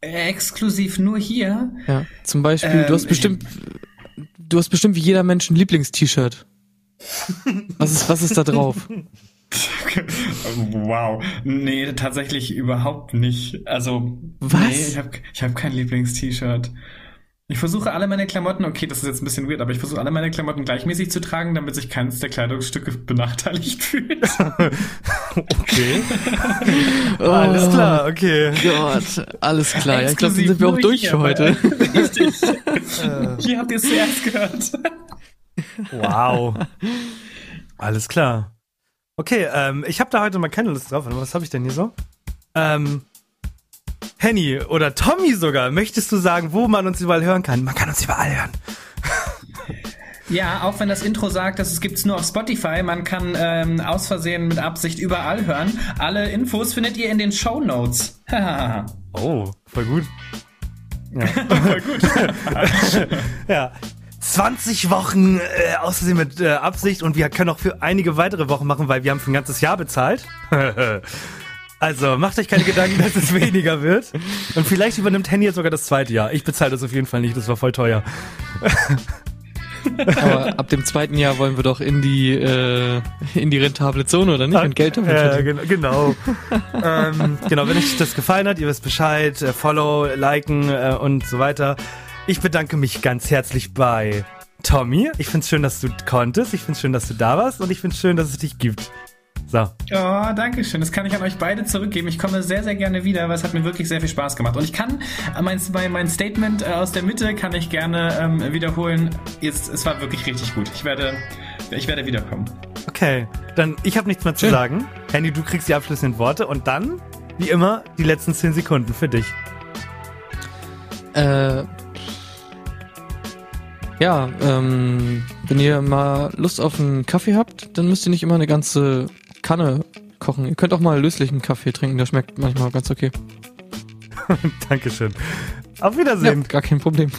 Exklusiv nur hier. Ja. Zum Beispiel, du Ähm, hast bestimmt, du hast bestimmt wie jeder Mensch ein Lieblings-T-Shirt. Was ist, was ist da drauf? Wow. Nee, tatsächlich überhaupt nicht. Also, Was? nee, ich habe ich hab kein Lieblingst-T-Shirt. Ich versuche alle meine Klamotten, okay, das ist jetzt ein bisschen weird, aber ich versuche alle meine Klamotten gleichmäßig zu tragen, damit sich keines der Kleidungsstücke benachteiligt fühlt. Okay. Alles klar, okay. Gott, alles klar. Ja, ich glaube, sind wir auch durch hier, für heute. Richtig. Hier habt ihr es zuerst gehört. Wow. Alles klar. Okay, ähm, ich habe da heute mal keine Lust drauf. Was habe ich denn hier so? Ähm, Henny oder Tommy sogar, möchtest du sagen, wo man uns überall hören kann? Man kann uns überall hören. Ja, auch wenn das Intro sagt, dass es gibt's nur auf Spotify, man kann ähm, aus Versehen mit Absicht überall hören. Alle Infos findet ihr in den Show Notes. Oh, voll gut. Ja. Voll gut. ja. 20 Wochen äh, außerdem mit äh, Absicht und wir können auch für einige weitere Wochen machen, weil wir haben für ein ganzes Jahr bezahlt. Also macht euch keine Gedanken, dass es weniger wird. Und vielleicht übernimmt Henny jetzt sogar das zweite Jahr. Ich bezahle das auf jeden Fall nicht, das war voll teuer. Aber ab dem zweiten Jahr wollen wir doch in die, äh, in die rentable Zone, oder nicht? Und Geld damit Ja, verdienen. gen genau. ähm, genau, wenn euch das gefallen hat, ihr wisst Bescheid, äh, Follow, liken äh, und so weiter. Ich bedanke mich ganz herzlich bei Tommy. Ich find's schön, dass du konntest. Ich find's schön, dass du da warst und ich find's schön, dass es dich gibt. So. Oh, danke schön. Das kann ich an euch beide zurückgeben. Ich komme sehr, sehr gerne wieder, weil es hat mir wirklich sehr viel Spaß gemacht. Und ich kann äh, mein, mein, Statement äh, aus der Mitte kann ich gerne ähm, wiederholen. Jetzt, es war wirklich richtig gut. Ich werde, ich werde wiederkommen. Okay, dann ich habe nichts mehr zu Schön. sagen. Handy, du kriegst die abschließenden Worte und dann, wie immer, die letzten 10 Sekunden für dich. Äh, ja, ähm, wenn ihr mal Lust auf einen Kaffee habt, dann müsst ihr nicht immer eine ganze Kanne kochen. Ihr könnt auch mal löslichen Kaffee trinken, der schmeckt manchmal ganz okay. Dankeschön. Auf Ja, Wiedersehen. gar kein Problem.